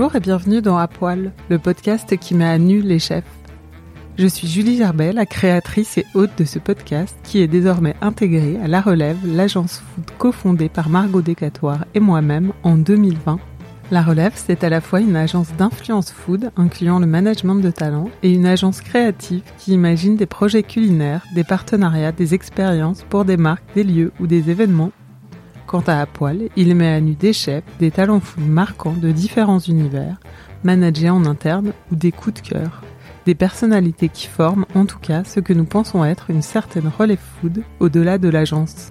Bonjour et bienvenue dans À le podcast qui met à nu les chefs. Je suis Julie Gerbet, la créatrice et hôte de ce podcast qui est désormais intégré à La Relève, l'agence food cofondée par Margot Decatoire et moi-même en 2020. La Relève, c'est à la fois une agence d'influence food incluant le management de talent et une agence créative qui imagine des projets culinaires, des partenariats, des expériences pour des marques, des lieux ou des événements Quant à À Poil, il met à nu des chefs, des talents food marquants de différents univers, managés en interne ou des coups de cœur. Des personnalités qui forment en tout cas ce que nous pensons être une certaine relève food au-delà de l'agence.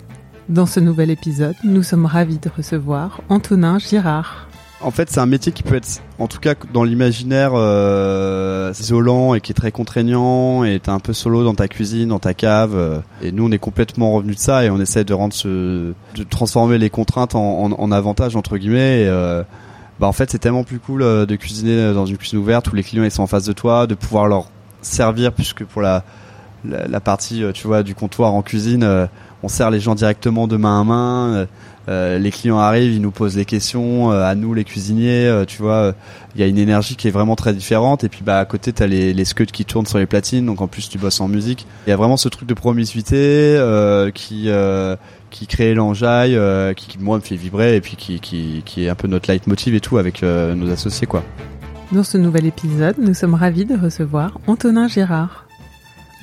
Dans ce nouvel épisode, nous sommes ravis de recevoir Antonin Girard. En fait, c'est un métier qui peut être, en tout cas dans l'imaginaire, euh, isolant et qui est très contraignant. Et t'es un peu solo dans ta cuisine, dans ta cave. euh, et nous, on est complètement revenu de ça et on essaie de rendre ce, de transformer les contraintes en, en, en avantages entre guillemets. Et, euh, bah en fait, c'est tellement plus cool euh, de cuisiner dans une cuisine ouverte où les clients ils sont en face de toi, de pouvoir leur servir puisque pour la la, la partie, euh, tu vois, du comptoir en cuisine, euh, on sert les gens directement de main à main. euh, euh, les clients arrivent, ils nous posent des questions, euh, à nous les cuisiniers, euh, tu vois, euh, il y a une énergie qui est vraiment très différente. Et puis bah à côté t'as les, les scuds qui tournent sur les platines, donc en plus tu bosses en musique. Il y a vraiment ce truc de promiscuité euh, qui qui crée l'enjaille, qui, qui, moi me fait vibrer et puis qui, qui, qui est un peu notre leitmotiv et tout avec nos associés quoi. Dans ce nouvel épisode, nous sommes ravis de recevoir Antonin Girard.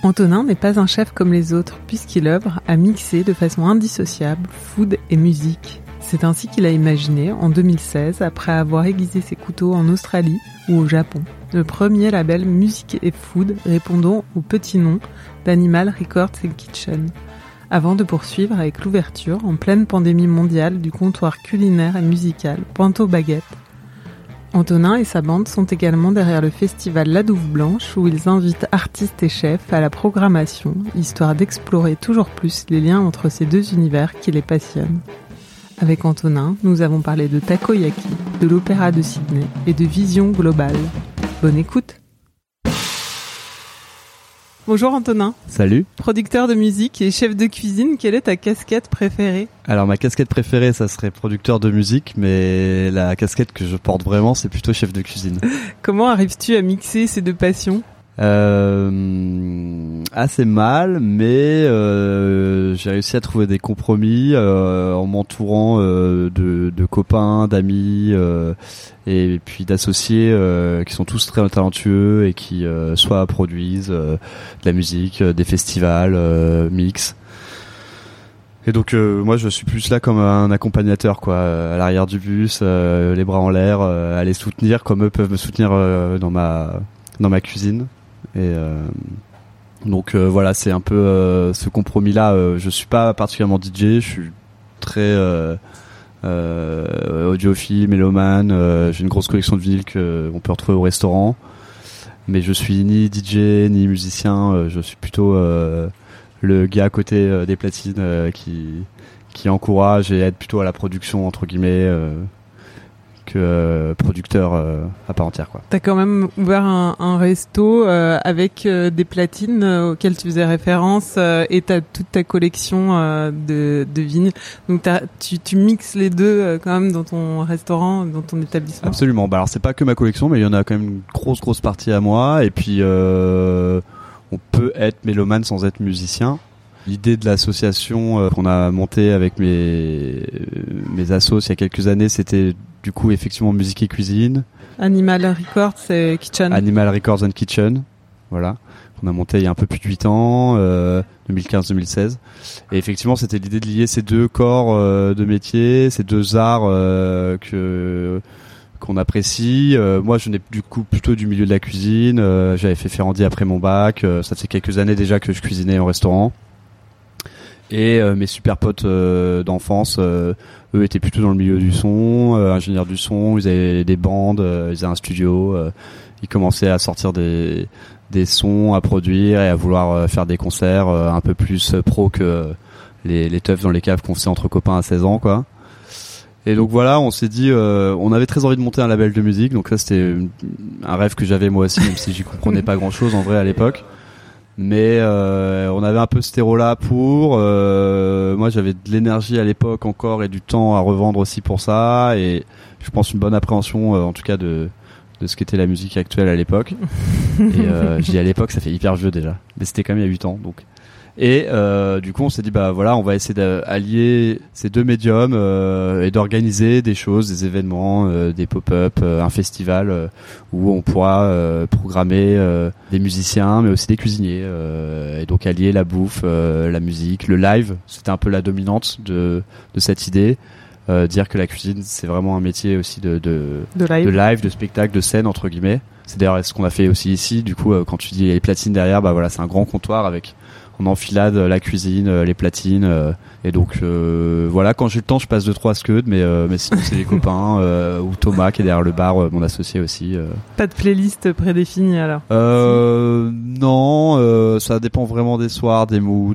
Antonin n'est pas un chef comme les autres puisqu'il œuvre à mixer de façon indissociable food et musique. C'est ainsi qu'il a imaginé en 2016, après avoir aiguisé ses couteaux en Australie ou au Japon, le premier label musique et food répondant au petit nom d'Animal Records and Kitchen, avant de poursuivre avec l'ouverture en pleine pandémie mondiale du comptoir culinaire et musical Panto Baguette Antonin et sa bande sont également derrière le festival La Douve Blanche où ils invitent artistes et chefs à la programmation, histoire d'explorer toujours plus les liens entre ces deux univers qui les passionnent. Avec Antonin, nous avons parlé de takoyaki, de l'opéra de Sydney et de vision globale. Bonne écoute Bonjour Antonin, Salut. producteur de musique et chef de cuisine, quelle est ta casquette préférée? Alors ma casquette préférée, ça serait producteur de musique, mais la casquette que je porte vraiment, c'est plutôt chef de cuisine. Comment arrives-tu à mixer ces deux passions? Euh, assez mal, mais euh, j'ai réussi à trouver des compromis euh, en m'entourant de, copains, d'amis et puis d'associés qui sont tous très talentueux et qui soit produisent de la musique, des festivals, mix. Et donc moi je suis plus là comme un accompagnateur quoi, à l'arrière du bus, les bras en l'air, à les soutenir comme eux peuvent me soutenir dans ma dans ma cuisine. Et euh, donc euh, voilà, c'est un peu euh, ce compromis-là. Je suis pas particulièrement DJ, je suis très audiophile, mélomane. J'ai une grosse collection de vinyles que on peut retrouver au restaurant, mais je suis ni DJ ni musicien. je suis plutôt le gars à côté des platines qui qui encourage et aide plutôt à la production entre guillemets, que euh, producteur euh, à part entière quoi. T'as quand même ouvert un, un resto euh, avec des platines auxquelles tu faisais référence et t'as toute ta collection de, de vignes. Donc tu, tu mixes les deux quand même dans ton restaurant, dans ton établissement. Absolument. Bah alors c'est pas que ma collection, mais il y en a quand même une grosse grosse partie à moi. Et puis on peut être mélomane sans être musicien. L'idée de l'association euh, qu'on a montée avec mes mes assos il y a quelques années, c'était du coup effectivement musique et cuisine. Animal Records et Kitchen. Animal Records and Kitchen, voilà. On a monté il y a un peu plus de 8 ans, 2015-2016. Euh, et effectivement, c'était l'idée de lier ces deux corps euh, de métier, ces deux arts que qu'on apprécie. moi, je n'ai du coup plutôt du milieu de la cuisine. J'avais fait Ferrandi après mon bac. ça fait quelques années déjà que je cuisinais en restaurant. Et euh, mes super potes euh, d'enfance, euh, eux étaient plutôt dans le milieu du son, ingénieurs du son, ils avaient des bandes, ils avaient un studio, ils commençaient à sortir des, des sons, à produire et à vouloir faire des concerts un peu plus pro que les, les teufs dans les caves qu'on faisait entre copains à 16 ans, quoi. Et donc voilà, on s'est dit, on avait très envie de monter un label de musique, donc ça c'était un rêve que j'avais moi aussi, même si j'y comprenais pas grand chose en vrai à l'époque mais euh, on avait un peu ce terreau là pour euh, moi j'avais de l'énergie à l'époque encore et du temps à revendre aussi pour ça. Et je pense une bonne appréhension euh, en tout cas de de ce qu'était la musique actuelle à l'époque. Et je dis à l'époque ça fait hyper vieux déjà. Mais c'était quand même il y a 8 ans donc et euh, du coup, on s'est dit bah voilà, on va essayer d'allier ces deux médiums euh, et d'organiser des choses, des événements, euh, des pop-up, euh, un festival euh, où on pourra euh, programmer des musiciens, mais aussi des cuisiniers, et donc allier la bouffe, la musique, le live. C'était un peu la dominante de de cette idée. dire que la cuisine c'est vraiment un métier aussi de de, de live. de live, de spectacle, de scène entre guillemets. C'est d'ailleurs ce qu'on a fait aussi ici. Du coup, quand tu dis les platines derrière, bah voilà, c'est un grand comptoir avec on enfilade la cuisine, euh, les platines. Euh, et donc euh, voilà, quand j'ai le temps, je passe de trois scuds, mais mais sinon c'est les copains ou Thomas qui est derrière le bar, mon associé aussi. Pas de playlist prédéfinie alors? Non, ça dépend vraiment des soirs, des moods.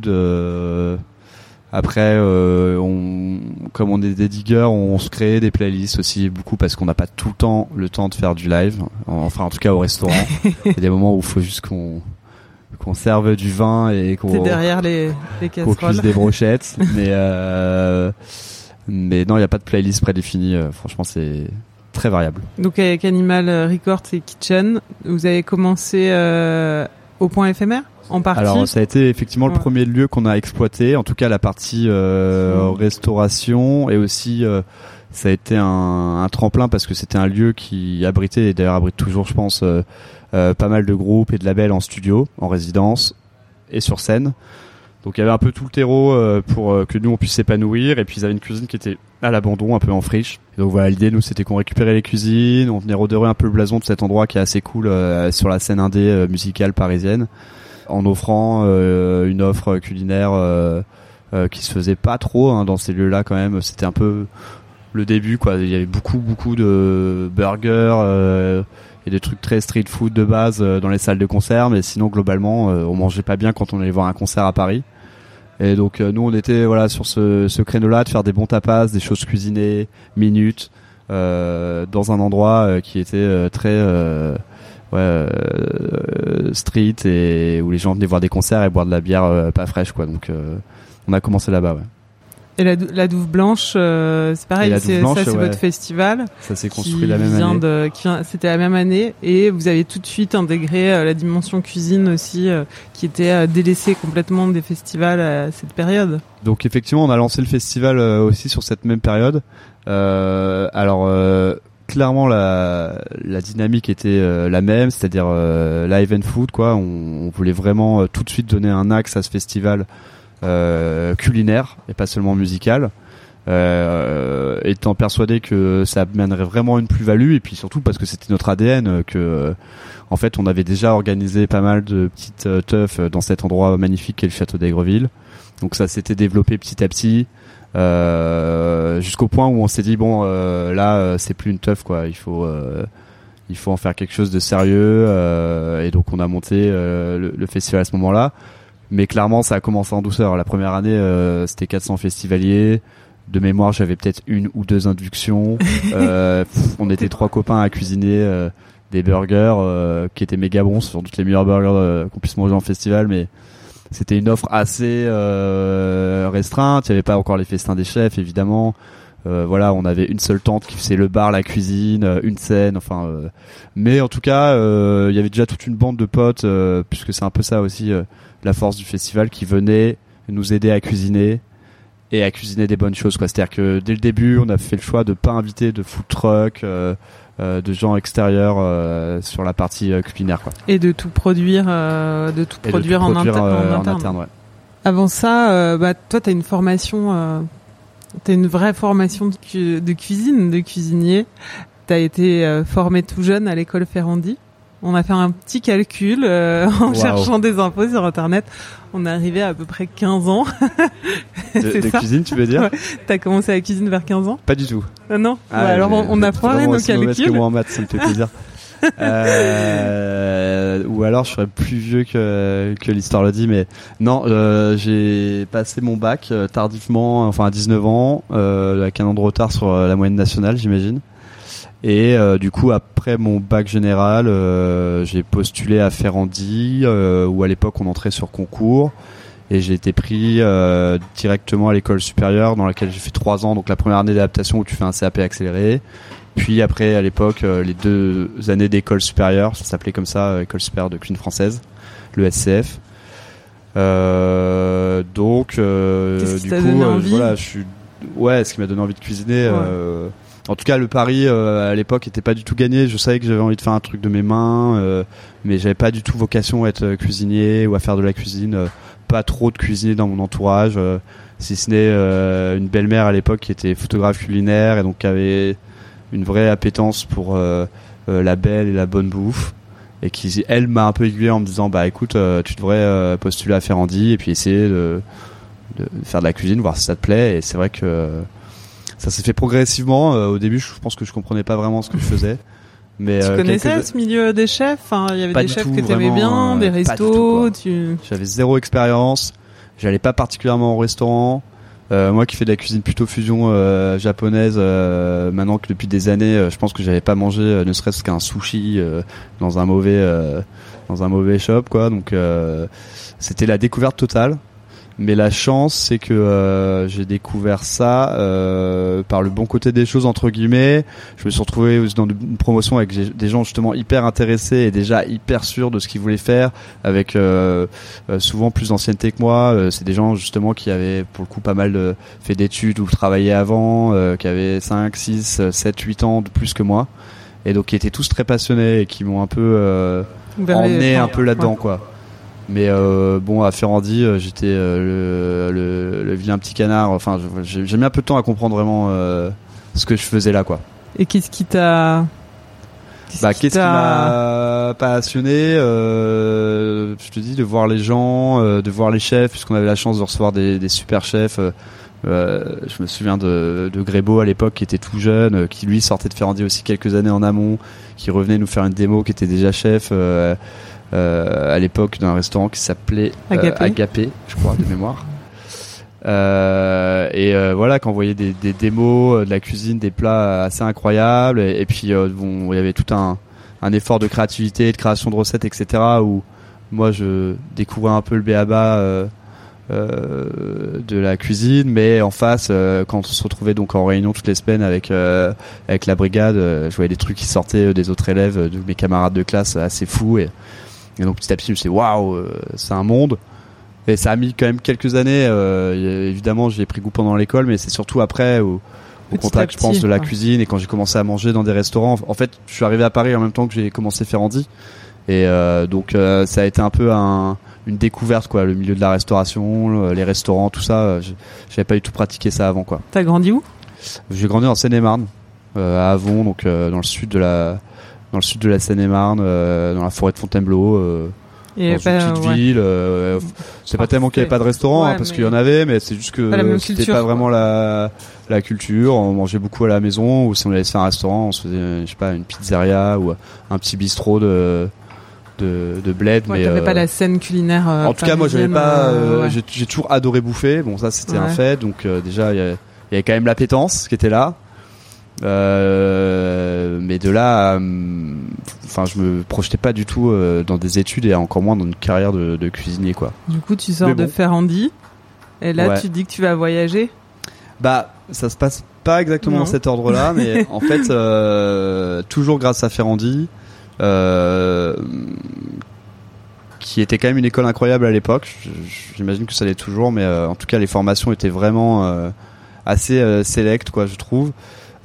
Après, on, comme on est des diggers, on se crée des playlists aussi beaucoup parce qu'on n'a pas tout le temps le temps de faire du live. Enfin, en tout cas au restaurant, il y a des moments où il faut juste qu'on qu'on serve du vin et qu'on derrière les, les qu'on cuise des brochettes. Mais euh, mais non il n'y a pas de playlist prédéfinie. Euh, franchement c'est très variable. Donc avec Animal Records et Kitchen vous avez commencé euh, au point éphémère en partie alors ça a été effectivement le premier lieu qu'on a exploité. En tout cas la partie euh, restauration et aussi euh, ça a été un, un tremplin parce que c'était un lieu qui abritait et d'ailleurs abrite toujours je pense euh, pas mal de groupes et de labels en studio, en résidence et sur scène. Donc il y avait un peu tout le terreau euh, pour euh, que nous on puisse s'épanouir et puis ils avaient une cuisine qui était à l'abandon, un peu en friche. donc voilà, l'idée nous c'était qu'on récupérait les cuisines, on venait redorer un peu le blason de cet endroit qui est assez cool sur la scène indé musicale parisienne en offrant une offre culinaire qui se faisait pas trop hein, dans ces lieux-là quand même, c'était un peu le début quoi, il y avait beaucoup beaucoup de burgers et des trucs très street food de base euh, dans les salles de concert, mais sinon globalement euh, on mangeait pas bien quand on allait voir un concert à Paris. Et donc euh, nous on était voilà sur ce, ce créneau-là de faire des bons tapas, des choses cuisinées, minutes, dans un endroit qui était très ouais, street et où les gens venaient voir des concerts et boire de la bière pas fraîche quoi. Donc on a commencé là-bas. Ouais. Et la, la Douve Blanche, euh, c'est pareil, c'est, ça c'est votre festival. Ça s'est construit la même année. De, c'était la même année et vous avez tout de suite intégré euh, la dimension cuisine aussi, euh, qui était délaissée complètement des festivals à cette période. Donc effectivement, on a lancé le festival aussi sur cette même période. alors clairement la, la dynamique était la même, c'est-à-dire live and food quoi. On, on voulait vraiment tout de suite donner un axe à ce festival euh, culinaire et pas seulement musical. Euh, étant persuadé que ça mènerait vraiment une plus-value et puis surtout parce que c'était notre ADN que en fait on avait déjà organisé pas mal de petites euh, teufs dans cet endroit magnifique qu'est le château d'Aigroville donc ça s'était développé petit à petit euh, jusqu'au point où on s'est dit bon euh, là c'est plus une teuf quoi il faut il faut en faire quelque chose de sérieux et donc on a monté le, festival à ce moment là mais clairement, ça a commencé en douceur. La première année, euh, c'était 400 festivaliers, de mémoire, j'avais peut-être une ou deux inductions. Euh, pff, on était trois copains à cuisiner euh, des burgers euh, qui étaient méga bons, ce sont toutes les meilleurs burgers qu'on puisse manger en festival, mais c'était une offre assez euh, restreinte. Il n'y avait pas encore les festins des chefs, évidemment. Euh, voilà, on avait une seule tente qui faisait le bar, la cuisine, euh, une scène, enfin. euh, mais en tout cas, euh, il y avait déjà toute une bande de potes, euh, puisque c'est un peu ça aussi euh, la force du festival, qui venaient nous aider à cuisiner et à cuisiner des bonnes choses. quoi. C'est-à-dire que dès le début, on a fait le choix de pas inviter de food truck, euh, de gens extérieurs euh, sur la partie euh, culinaire, quoi. Et de tout produire, euh, de tout Et de produire, tout en, produire, inter- euh, en interne. ouais. Avant ça, euh, bah, toi, t'as une formation, euh, t'as une vraie formation de, cu- de cuisine, de cuisinier. T'as été euh, formé tout jeune à l'école Ferrandi. On a fait un petit calcul euh, en Wow. cherchant des infos sur Internet. On est arrivé à à peu près 15 ans. De, de ça cuisine, tu veux dire Ouais. T'as commencé la cuisine vers 15 ans Pas du tout. Ah Non Ah, Ouais, Alors on, on a foiré nos que calculs. moi en maths, ça me fait plaisir. Euh, ou alors je serais plus vieux que, que l'histoire le dit, mais non, euh, j'ai passé mon bac euh, tardivement, enfin à 19 ans, euh, avec un an de retard sur euh, la moyenne nationale, j'imagine. Et du coup, après mon bac général, j'ai postulé à Ferrandi, où à l'époque on entrait sur concours. Et j'ai été pris euh, directement à l'école supérieure, dans laquelle j'ai fait trois ans. Donc la première année d'adaptation où tu fais un CAP accéléré. Puis après, à l'époque, euh, les deux années d'école supérieure, ça s'appelait comme ça, euh, école supérieure de cuisine française, le SCF. Euh, donc, euh, du coup, euh, voilà, je suis, ouais, ce qui m'a donné envie de cuisiner. Ouais. en tout cas, le pari à l'époque était pas du tout gagné. Je savais que j'avais envie de faire un truc de mes mains, mais j'avais pas du tout vocation à être cuisinier ou à faire de la cuisine. pas trop de cuisinier dans mon entourage, si ce n'est une belle-mère à l'époque qui était photographe culinaire et donc qui avait une vraie appétence pour euh, euh, la belle et la bonne bouffe et qui elle m'a un peu aiguillé en me disant bah écoute euh, tu devrais euh, postuler à Ferrandi et puis essayer de, de faire de la cuisine voir si ça te plaît et c'est vrai que euh, ça s'est fait progressivement Euh, au début je pense que je comprenais pas vraiment ce que je faisais mais Tu connaissais quelques- ce milieu des chefs? Il y avait Pas des chefs tout, que t'aimais bien, des restos. tu... J'avais zéro expérience. J'allais pas particulièrement au restaurant. Euh, moi qui fais de la cuisine plutôt fusion euh, japonaise, euh, maintenant que depuis des années, je pense que j'avais pas mangé ne serait-ce qu'un sushi dans un mauvais dans un mauvais shop quoi. Donc c'était la découverte totale. Mais la chance, c'est que euh, j'ai découvert ça euh, par le bon côté des choses entre guillemets. Je me suis retrouvé dans une promotion avec des- gens justement hyper intéressés et déjà hyper sûrs de ce qu'ils voulaient faire, avec euh, euh, souvent plus d'ancienneté que moi. Euh, c'est des gens justement qui avaient pour le coup pas mal euh, fait d'études ou travaillé avant, euh, qui avaient 5, 6, 7, 8 ans de plus que moi. Et donc qui étaient tous très passionnés et qui m'ont un peu euh, emmené un peu là-dedans quoi. Mais euh, bon à Ferrandi, euh, j'étais euh, le, le, le vilain petit canard. Enfin, j'ai mis un peu de temps à comprendre vraiment euh, ce que je faisais là quoi. Et qu'est-ce qui t'a... Bah, qu'est-ce qui m'a passionné euh, Je te dis de voir les gens, euh, de voir les chefs, puisqu'on avait la chance de recevoir des, des super chefs. je me souviens de, de Grébeau à l'époque qui était tout jeune, qui lui sortait de Ferrandi aussi quelques années en amont, qui revenait nous faire une démo, qui était déjà chef à l'époque d'un restaurant qui s'appelait euh, Agapé. Agapé, je crois de mémoire. Euh, et euh, voilà, quand on voyait des, des démos euh, de la cuisine, des plats assez incroyables, et, et puis euh, bon, il y avait tout un, un effort de créativité, de création de recettes, etc. Où moi, je découvrais un peu le béaba euh, euh, de la cuisine, mais en face, euh, quand on se retrouvait donc en réunion toutes les semaines avec euh, avec la brigade, euh, je voyais des trucs qui sortaient euh, des autres élèves, euh, de mes camarades de classe, assez fous, et, et donc petit à petit, je me suis dit, waouh, euh, c'est un monde. Et ça a mis quand même quelques années. euh, évidemment, j'ai pris goût pendant l'école, mais c'est surtout après au, contact, je pense, de la cuisine et quand j'ai commencé à manger dans des restaurants. En fait, je suis arrivé à Paris en même temps que j'ai commencé Ferrandi, et euh, donc euh, ça a été un peu un, une découverte, quoi, le milieu de la restauration, le- les restaurants, tout ça. je- J'avais pas du tout pratiqué ça avant, quoi. T'as grandi où? J'ai grandi en Seine-et-Marne, à Avon, donc dans le sud de la dans le sud de la Seine-et-Marne, euh, dans la forêt de Fontainebleau. Euh, Et dans bah, une petite ouais. ville. euh, c'est pas tellement qu'il y avait pas de restaurant, hein, parce mais- qu'il y en avait, mais c'est juste que c'était culture, pas vraiment la la culture. On mangeait beaucoup à la maison, ou si on allait se faire un restaurant, on se faisait, je sais pas, une pizzeria ou un petit bistrot de de, de bled. Ouais, mais euh, pas la scène culinaire. euh, en tout cas, moi, j'avais pas. j'ai- toujours adoré bouffer. Bon, ça, c'était un fait. Donc, déjà, il y a il y avait quand même l'appétence qui était là. Euh, mais de là, euh, enfin, je me projetais pas du tout euh, dans des études et encore moins dans une carrière de, de cuisinier, quoi. Du coup, tu sors de. Ferrandi et là, Ouais. tu dis que tu vas voyager. Bah, ça se passe pas exactement Non. dans cet ordre-là, mais en fait, euh, toujours grâce à Ferrandi, euh, qui était quand même une école incroyable à l'époque. J'imagine que ça l'est toujours, mais euh, en tout cas, les formations étaient vraiment assez sélectes, quoi, je trouve.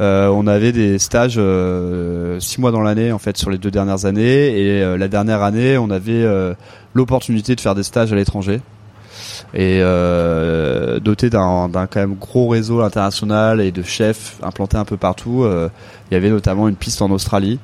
Euh, on avait des stages euh, six mois dans l'année en fait sur les deux dernières années et euh, la dernière année on avait l'opportunité de faire des stages à l'étranger et doté d'un quand même gros réseau international et de chefs implantés un peu partout. il y avait notamment une piste en Australie.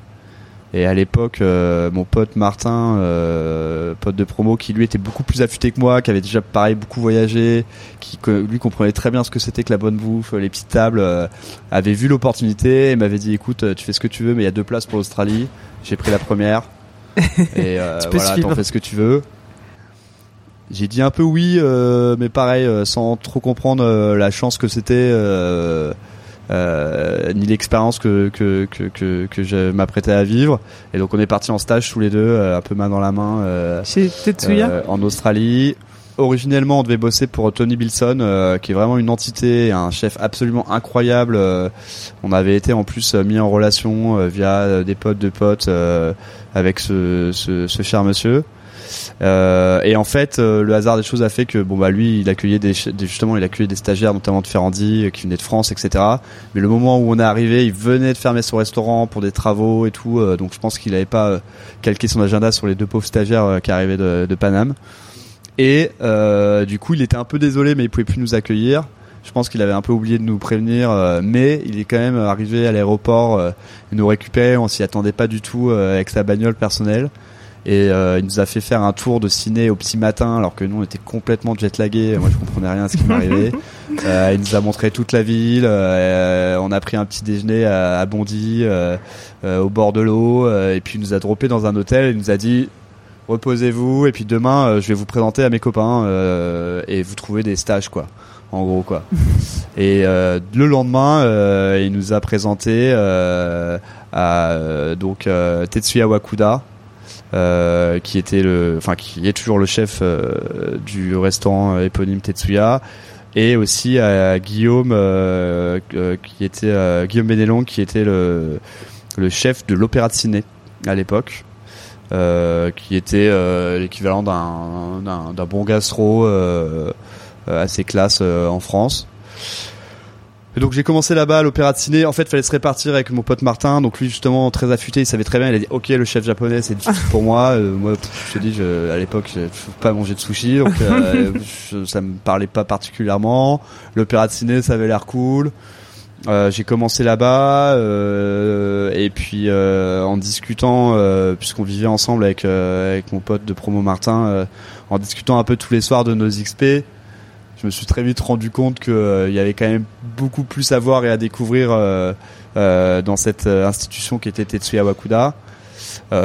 Et à l'époque, euh, mon pote Martin, euh, pote de promo, qui lui était beaucoup plus affûté que moi, qui avait déjà pareil beaucoup voyagé, qui lui comprenait très bien ce que c'était que la bonne bouffe, les petites tables, euh, avait vu l'opportunité et m'avait dit écoute, tu fais ce que tu veux, mais il y a deux places pour l'Australie. J'ai pris la première. et euh, Tu peux voilà, suivre. t'en fais ce que tu veux. J'ai dit un peu oui, euh, mais pareil, sans trop comprendre la chance que c'était, ni l'expérience que que que que, que je m'apprêtais à vivre. Et donc on est parti en stage tous les deux, euh, un peu main dans la main, euh, Chez Tetsuya euh, en Australie. Originellement, on devait bosser pour Tony Bilson, euh, qui est vraiment une entité, un chef absolument incroyable. euh, on avait été en plus euh, mis en relation euh, via euh, des potes de potes euh, avec ce, ce, ce cher monsieur. Euh, et en fait, euh, le hasard des choses a fait que bon bah lui, il accueillait des, justement, il accueillait des stagiaires, notamment de Ferrandi, euh, qui venaient de France, etc. Mais le moment où on est arrivé, il venait de fermer son restaurant pour des travaux et tout, donc je pense qu'il n'avait pas calqué son agenda sur les deux pauvres stagiaires qui arrivaient de, Paname. Et du coup, il était un peu désolé, mais il pouvait plus nous accueillir. Je pense qu'il avait un peu oublié de nous prévenir, mais il est quand même arrivé à l'aéroport, euh, nous récupérait, on s'y attendait pas du tout avec sa bagnole personnelle. Et euh, il nous a fait faire un tour de ciné au petit matin, alors que nous on était complètement jetlagués. Moi je comprenais rien à ce qui m'arrivait. Euh, il nous a montré toute la ville. euh, on a pris un petit déjeuner à, à Bondy, euh, au bord de l'eau, et puis il nous a droppé dans un hôtel. Et il nous a dit reposez-vous, et puis demain je vais vous présenter à mes copains et vous trouvez des stages quoi. En gros quoi. Et le lendemain, il nous a présenté à donc Tetsuya Wakuda, euh, qui était le, enfin qui est toujours le chef euh, du restaurant euh, éponyme Tetsuya, et aussi à Guillaume, euh, qui était Guillaume Benelong, qui était le le chef de l'Opéra de Ciné à l'époque. Qui était l'équivalent d'un bon gastro assez classe en France. Et donc j'ai commencé là-bas à l'opéra de ciné. En fait, fallait se répartir avec mon pote Martin. Donc lui justement très affûté, il savait très bien. Il a dit OK, le chef japonais c'est difficile pour moi. Euh, moi, je te dis, je, à l'époque, je je pouvais pas manger de sushi, donc euh, je- ça me parlait pas particulièrement. L'opéra de ciné, ça avait l'air cool. Euh, j'ai commencé là-bas et puis en discutant, puisqu'on vivait ensemble avec avec mon pote de promo Martin, en discutant un peu tous les soirs de nos XP, je me suis très vite rendu compte que euh, y avait quand même beaucoup plus à voir et à découvrir euh, euh, dans cette institution qui était Tetsuya Wakuda.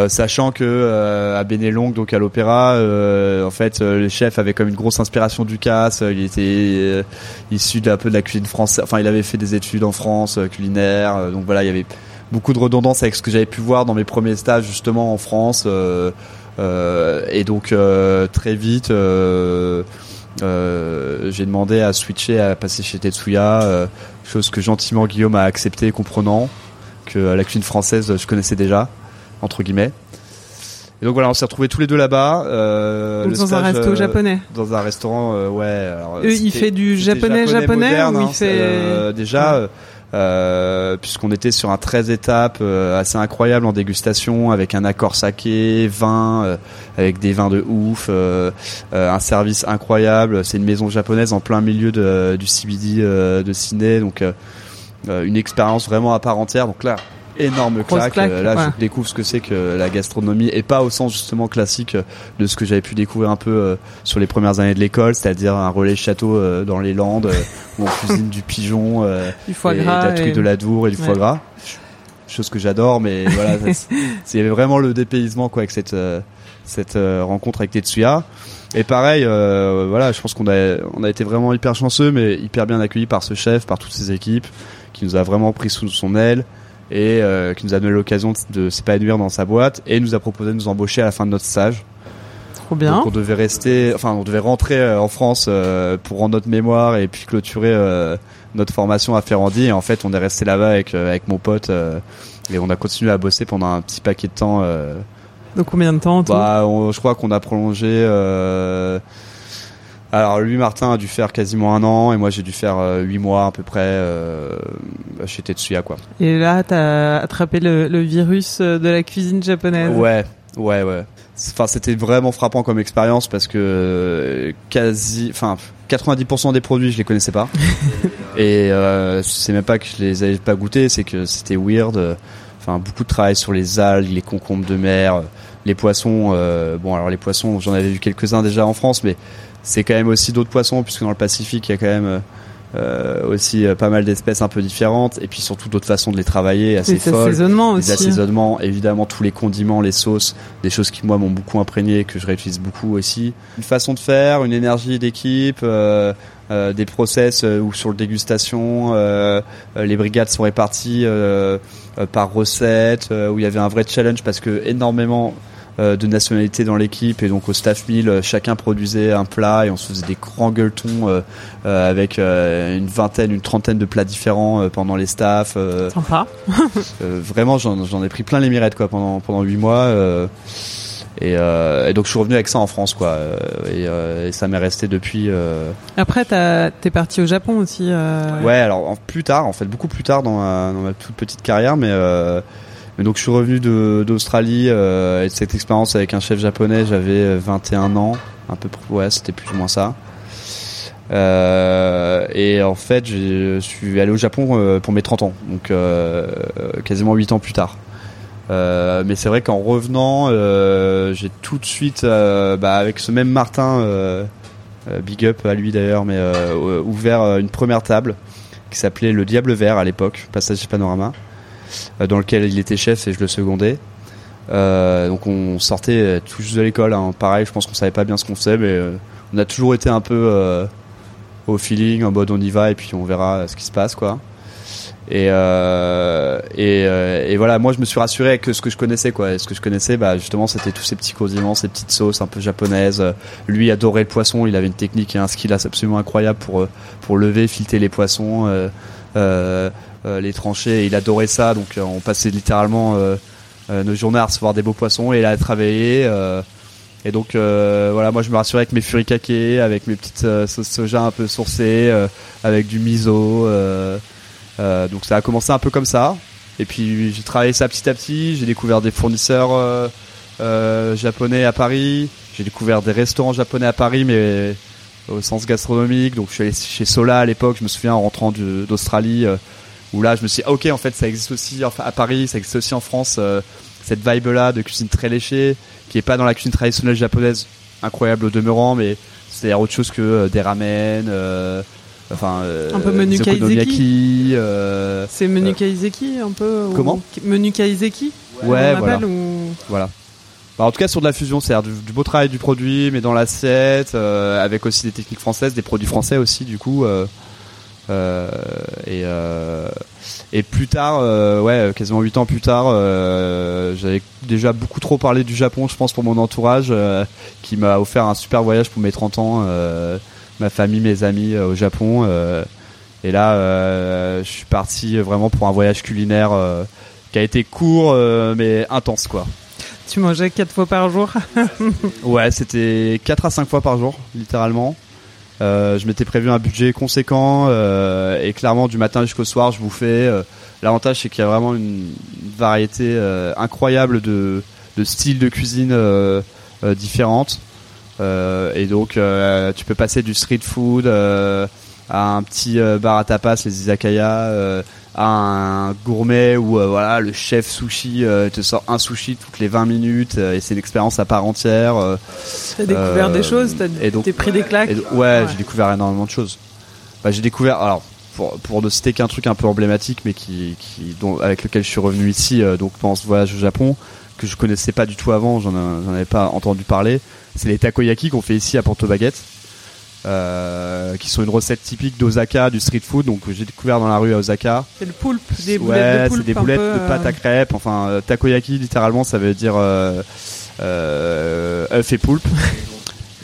Sachant que à Benelong, donc à l'opéra, en fait, le chef avait comme une grosse inspiration du casse. Il était issu de la cuisine française. Enfin, il avait fait des études en France culinaires. euh, donc voilà, il y avait beaucoup de redondance avec ce que j'avais pu voir dans mes premiers stages justement en France. et donc très vite, j'ai demandé à switcher, à passer chez Tetsuya, euh, chose que gentiment Guillaume a accepté, comprenant que euh, la cuisine française, je connaissais déjà entre guillemets. Et donc voilà, on s'est retrouvés tous les deux là-bas. Euh, Donc le dans un resto euh, japonais. dans un restaurant, euh, ouais. Alors, Eux, il fait du japonais japonais moderne, ou il hein, fait- euh, déjà euh, euh, puisqu'on était sur un 13 étapes euh, assez incroyable en dégustation avec un accord saké, vin, euh, avec des vins de ouf, euh, un service incroyable. C'est une maison japonaise en plein milieu de, du CBD de Ciné, donc une expérience vraiment à part entière. Donc là, énorme claque. claque, Euh, là, ouais. je découvre ce que c'est que la gastronomie et pas au sens justement classique euh, de ce que j'avais pu découvrir un peu euh, sur les premières années de l'école, c'est-à-dire un relais château euh, dans les Landes euh, où on cuisine du pigeon, euh, Du foie et gras. de la truite et- de la dour et du foie gras. Chose que j'adore, mais voilà, il y avait vraiment le dépaysement quoi avec cette euh, cette rencontre avec Tetsuya. Et pareil, voilà, je pense qu'on a on a été vraiment hyper chanceux, mais hyper bien accueillis par ce chef, par toutes ses équipes, qui nous a vraiment pris sous son aile et qui nous a donné l'occasion de s'épanouir dans sa boîte et nous a proposé de nous embaucher à la fin de notre stage. Trop bien. Donc on devait rester, enfin on devait rentrer en France pour rendre notre mémoire et puis clôturer notre formation à Ferrandi et en fait on est resté là-bas avec euh, avec mon pote euh, et on a continué à bosser pendant un petit paquet de temps. Euh. Donc combien de temps Bah je crois qu'on a prolongé. Alors lui Martin a dû faire quasiment un an et moi j'ai dû faire huit mois à peu près euh, chez Tetsuya quoi. Et là t'as attrapé le, le, virus de la cuisine japonaise. Ouais, ouais, ouais. Enfin c'était vraiment frappant comme expérience parce que quasi, enfin 90% des produits, je les connaissais pas. et euh, c'est même pas que je les avais pas goûtés, c'est que c'était weird. Enfin, beaucoup de travail sur les algues, les concombres de mer, les poissons. Euh, bon, alors les poissons, j'en avais vu quelques-uns déjà en France, mais c'est quand même aussi d'autres poissons, puisque dans le Pacifique, il y a quand même euh, aussi euh, pas mal d'espèces un peu différentes et puis surtout d'autres façons de les travailler assez folles. Assaisonnements aussi. Les assaisonnements, évidemment tous les condiments, les sauces, des choses qui moi m'ont beaucoup imprégné que je réutilise beaucoup aussi. Une façon de faire, une énergie d'équipe, euh, euh des process où sur le dégustation, les brigades sont réparties par recette, où il y avait un vrai challenge parce que énormément euh, de nationalités dans l'équipe et donc au staff meal euh, chacun produisait un plat et on se faisait des grands gueuletons euh, avec une vingtaine une trentaine de plats différents pendant les staffs sympa. vraiment j'en ai pris plein les mirettes quoi pendant pendant huit mois et, et, donc je suis revenu avec ça en France quoi et, et ça m'est resté depuis après t'es parti au Japon aussi ouais alors plus tard en fait beaucoup plus tard dans ma, dans ma toute petite carrière mais donc je suis revenu d'Australie euh, et de cette expérience avec un chef japonais, j'avais 21 ans, un peu ouais, c'était plus ou moins ça. Euh, et en fait, je suis allé au Japon euh, pour mes 30 ans, donc euh, quasiment 8 ans plus tard. Euh, mais c'est vrai qu'en revenant, j'ai tout de suite, bah, avec ce même Martin, big up à lui d'ailleurs, mais ouvert une première table qui s'appelait le Diable Vert à l'époque, Passage Panorama. Euh, dans lequel il était chef et je le secondais. Euh, donc on sortait tout de l'école. Hein. Pareil, je pense qu'on savait pas bien ce qu'on faisait, mais euh, on a toujours été un peu au feeling, en mode on y va et puis on verra ce qui se passe, quoi. Et, et, voilà, moi je me suis rassuré que ce que je connaissais, quoi. Ce que je connaissais, bah justement, c'était tous ces petits condiments, ces petites sauces un peu japonaises. Lui adorait le poisson, il avait une technique et un skill absolument incroyable pour pour lever, fileter les poissons. Les tranchées. il adorait ça, donc euh, on passait littéralement euh, nos journées à recevoir des beaux poissons et il a travaillé. Et donc voilà, moi je me rassurais avec mes furikake, avec mes petites sauces soja un peu sourcées, avec du miso. donc ça a commencé un peu comme ça. Et puis j'ai travaillé ça petit à petit. J'ai découvert des fournisseurs japonais à Paris. J'ai découvert des restaurants japonais à Paris, mais au sens gastronomique. Donc je suis allé chez Sola à l'époque. Je me souviens en rentrant d'Australie où là je me suis dit, ah, ok en fait ça existe aussi enfin, à Paris ça existe aussi en France euh, cette vibe là de cuisine très léchée qui est pas dans la cuisine traditionnelle japonaise incroyable au demeurant mais c'est autre chose que euh, des ramen euh, enfin un peu menu kaizeki c'est menu kaizeki un peu comment menu kaizeki ouais voilà. voilà. Bah, en tout cas sur de la fusion c'est du, du, beau travail du produit mais dans l'assiette avec aussi des techniques françaises des produits français aussi du coup et, euh, et plus tard, euh, ouais, quasiment 8 ans plus tard, j'avais déjà beaucoup trop parlé du Japon, je pense, pour mon entourage, qui m'a offert un super voyage pour mes 30 ans, ma famille, mes amis au Japon. et là, je suis parti vraiment pour un voyage culinaire qui a été court mais intense, quoi. Tu mangeais 4 fois par jour? Ouais, c'était 4 à 5 fois par jour, littéralement. Euh, je m'étais prévu un budget conséquent euh, et clairement du matin jusqu'au soir je bouffais. Euh, l'avantage c'est qu'il y a vraiment une, variété incroyable de, de, styles de cuisine différentes. et donc tu peux passer du street food à un petit bar à tapas, les izakaya, un gourmet où euh, voilà le chef sushi euh, te sort un sushi toutes les 20 minutes euh, et c'est une expérience à part entière. t'as découvert des choses, t'as pris des claques. ouais, j'ai découvert énormément de choses. Bah, j'ai découvert alors pour, pour ne citer qu'un truc un peu emblématique mais qui, qui dont, avec lequel je suis revenu ici donc pendant ce voyage au Japon que je connaissais pas du tout avant, j'en j'en avais pas entendu parler. C'est les takoyaki qu'on fait ici à Porto Baguette, euh, qui sont une recette typique d'Osaka, du street food. Donc j'ai découvert dans la rue à Osaka. C'est le poulpe, des ouais, boulettes de poulpe. c'est des boulettes peu, de pâte euh, à crêpes. Enfin, euh, takoyaki littéralement, ça veut dire euh, euh, œuf et poulpe.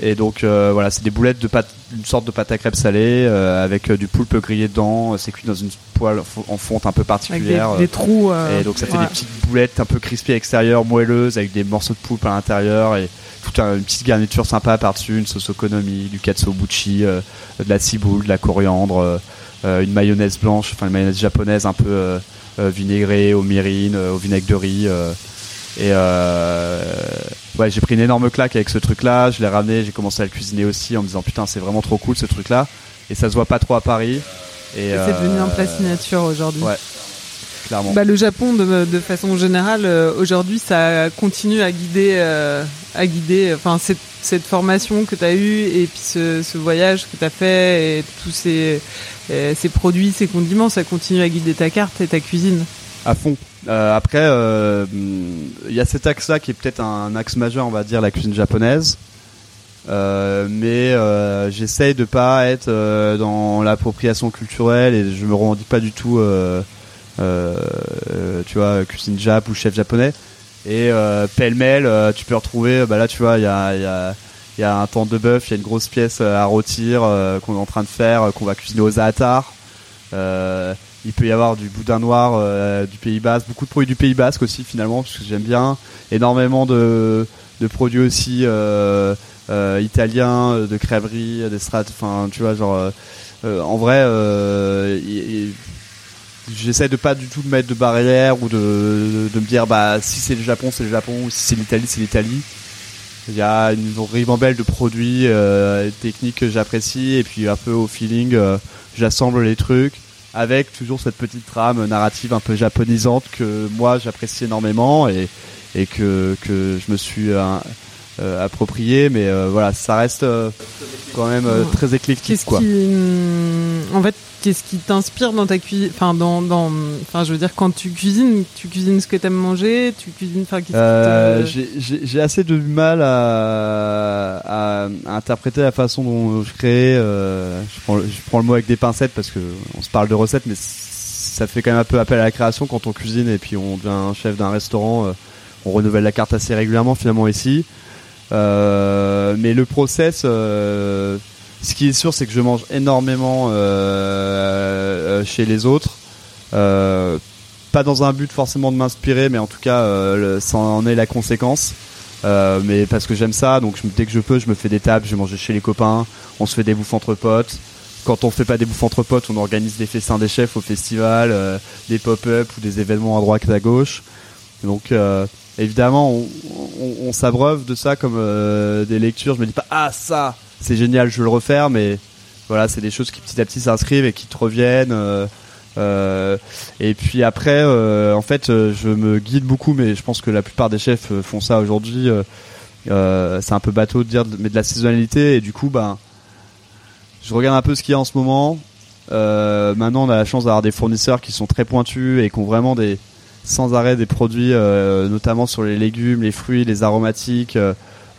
Et donc euh, voilà, c'est des boulettes de pâte, une sorte de pâte à crêpes salée euh, avec euh, du poulpe grillé dedans. C'est cuit dans une poêle en fonte un peu avec des, particulière. des trous. euh, Et donc ça fait ouais. des petites boulettes un peu crispées à l'extérieur, moelleuses, avec des morceaux de poulpe à l'intérieur et toute un- une petite garniture sympa par-dessus, une sauce okonomi, du katsuobuchi, euh, de la ciboule, de la coriandre, euh, euh, une mayonnaise blanche, enfin une mayonnaise japonaise un peu vinaigrée au mirin, au vinaigre de riz. et euh, ouais, j'ai pris une énorme claque avec ce truc-là. Je l'ai ramené, j'ai commencé à le cuisiner aussi en me disant putain c'est vraiment trop cool ce truc-là. Et ça se voit pas trop à Paris. Et, Et C'est devenu un plat signature aujourd'hui. ouais. Clairement. Bah, le Japon, de, de façon générale, euh, aujourd'hui, ça continue à guider, euh, à guider, enfin cette, cette formation que tu as eue et puis ce, ce voyage que tu as fait et tous ces, euh, ces produits, ces condiments, ça continue à guider ta carte et ta cuisine. à fond. Euh, après, euh, il y a cet axe-là qui est peut-être un axe majeur, on va dire, la cuisine japonaise. Euh, mais euh, j'essaye de pas être euh, dans l'appropriation culturelle et je me revendique pas du tout, euh, euh, euh, tu vois, cuisine jap ou chef japonais. Et euh, pêle-mêle, euh, tu peux retrouver, bah là, tu vois, il y a, y a il y a un temps de bœuf, il y a une grosse pièce euh, à rôtir euh, qu'on est en train de faire, euh, qu'on va cuisiner aux zaatar. Euh, il peut y avoir du boudin noir euh, du Pays Basque, beaucoup de produits du Pays Basque aussi finalement, parce que j'aime bien. Énormément de, de produits aussi euh, euh, italiens, euh, de crèverie, des strates, enfin tu vois, genre euh, euh, en vrai, euh, il- il- j'essaie de pas du tout me mettre de barrière ou de, de, de me dire bah si c'est le Japon, c'est le Japon, ou si c'est l'Italie, c'est l'Italie. Il y a une ribambelle de produits euh, techniques que j'apprécie et puis un peu au feeling, euh, j'assemble les trucs avec toujours cette petite trame narrative un peu japonisante que moi j'apprécie énormément et, et que, que je me suis euh, euh, approprié. Mais euh, voilà, ça reste euh, quand même très éclectique quoi. qui, hum, en fait, qu'est-ce qui t'inspire dans ta cuisine Enfin, dans, enfin, je veux dire, quand tu cuisines, tu cuisines ce que t'aimes manger, tu cuisines, enfin, Euh, j'ai- assez de mal à, interpréter la façon dont je crée. euh, je, prends, le- mot avec des pincettes parce que on se parle de recettes, mais ça fait quand même un peu appel à la création quand on cuisine et puis on devient chef d'un restaurant. euh, on renouvelle la carte assez régulièrement finalement ici. Euh, mais le process, ce qui est sûr, c'est que je mange énormément euh, euh, chez les autres. Euh, pas dans un but forcément de m'inspirer, mais en tout cas, ça en est la conséquence. Mais parce que j'aime ça, donc je, dès que je peux, je me fais des tables, je vais manger chez les copains, on se fait des bouffes entre potes. Quand on fait pas des bouffes entre potes, on organise des festins des chefs au festival, des pop-up ou des événements à droite et à gauche. Donc évidemment, on, s'abreuve de ça comme des lectures. Je me dis pas ah ça, c'est génial, je veux le refaire, mais voilà, c'est des choses qui petit à petit s'inscrivent et qui te reviennent. euh, euh, et puis après, euh, en fait, je me guide beaucoup, mais je pense que la plupart des chefs font ça aujourd'hui. c'est un peu bateau de dire, mais de la saisonnalité. Et du coup, ben, je regarde un peu ce qu'il y a en ce moment. Maintenant, on a la chance d'avoir des fournisseurs qui sont très pointus et qui ont vraiment des sans arrêt des produits, notamment sur les légumes, les fruits, les aromatiques,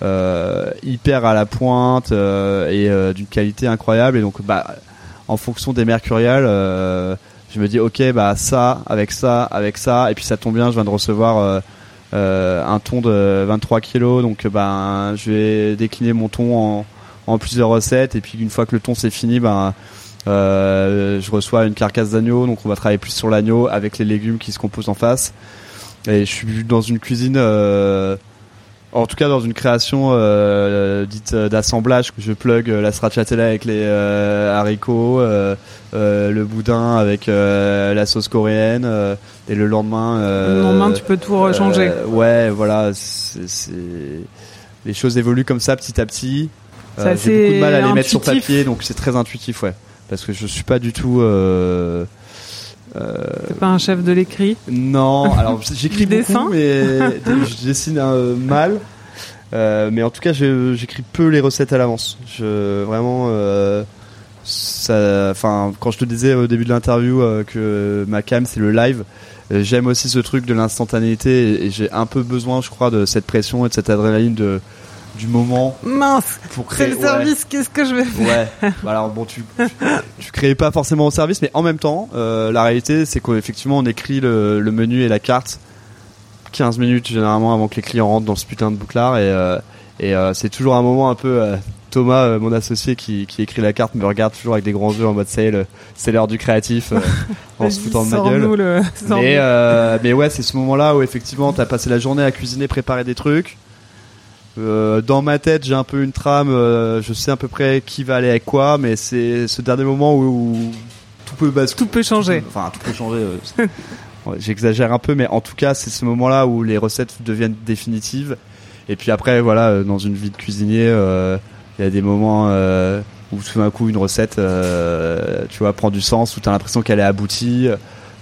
hyper à la pointe euh, et euh, d'une qualité incroyable. Et donc, bah, en fonction des mercuriales, euh, je me dis ok, bah ça, avec ça, avec ça, et puis ça tombe bien, je viens de recevoir euh, euh, un thon de 23 kilos, donc ben je vais décliner mon thon en, en plusieurs recettes, et puis une fois que le thon c'est fini, ben euh, je reçois une carcasse d'agneau, donc on va travailler plus sur l'agneau avec les légumes qui se composent en face. Et je suis dans une cuisine, euh, en tout cas dans une création euh, dite euh, d'assemblage. Je plug euh, la stracciatella avec les euh, haricots, euh, euh, le boudin avec euh, la sauce coréenne, euh, et le lendemain. euh, Le lendemain, tu peux tout rechanger. euh, ouais, voilà, c'est les choses évoluent comme ça petit à petit. Euh, J'ai beaucoup de mal à les mettre sur papier, donc c'est très intuitif, ouais. Parce que je suis pas du tout. Euh, euh, T'es pas un chef de l'écrit? Non, alors j'écris beaucoup, mais je dessine euh, mal. Euh, mais en tout cas, j'écris peu les recettes à l'avance. Je vraiment, euh, enfin, quand je te disais au début de l'interview que ma cam c'est le live, j'aime aussi ce truc de l'instantanéité et, et j'ai un peu besoin, je crois, de cette pression et de cette adrénaline de du moment Mince pour C'est créer. le ouais. service, qu'est-ce que je vais faire Ouais. Bah Alors bon, tu, tu tu créais pas forcément au service, mais en même temps, euh, la réalité, c'est qu'effectivement, on écrit le, le menu et la carte 15 minutes généralement avant que les clients rentrent dans ce putain de bouclard et euh, et euh, c'est toujours un moment un peu. Thomas, mon associé qui, qui écrit la carte, me regarde toujours avec des grands yeux en mode c'est c'est l'heure du créatif euh, en se foutant de ma gueule. le-. Mais, euh, mais ouais, c'est ce moment-là où effectivement t'as passé la journée à cuisiner, préparer des trucs. Euh, dans ma tête, j'ai un peu une trame, euh, je sais à peu près qui va aller avec quoi, mais c'est ce dernier moment où, où tout peut basculer. Tout peut changer. Enfin, tout peut changer. euh, J'exagère un peu, mais en tout cas, c'est ce moment-là où les recettes deviennent définitives. Et puis après, voilà, euh, dans une vie de cuisinier, euh, il y a des moments où tout d'un coup une recette, euh, tu vois, prend du sens, où t'as l'impression qu'elle est aboutie.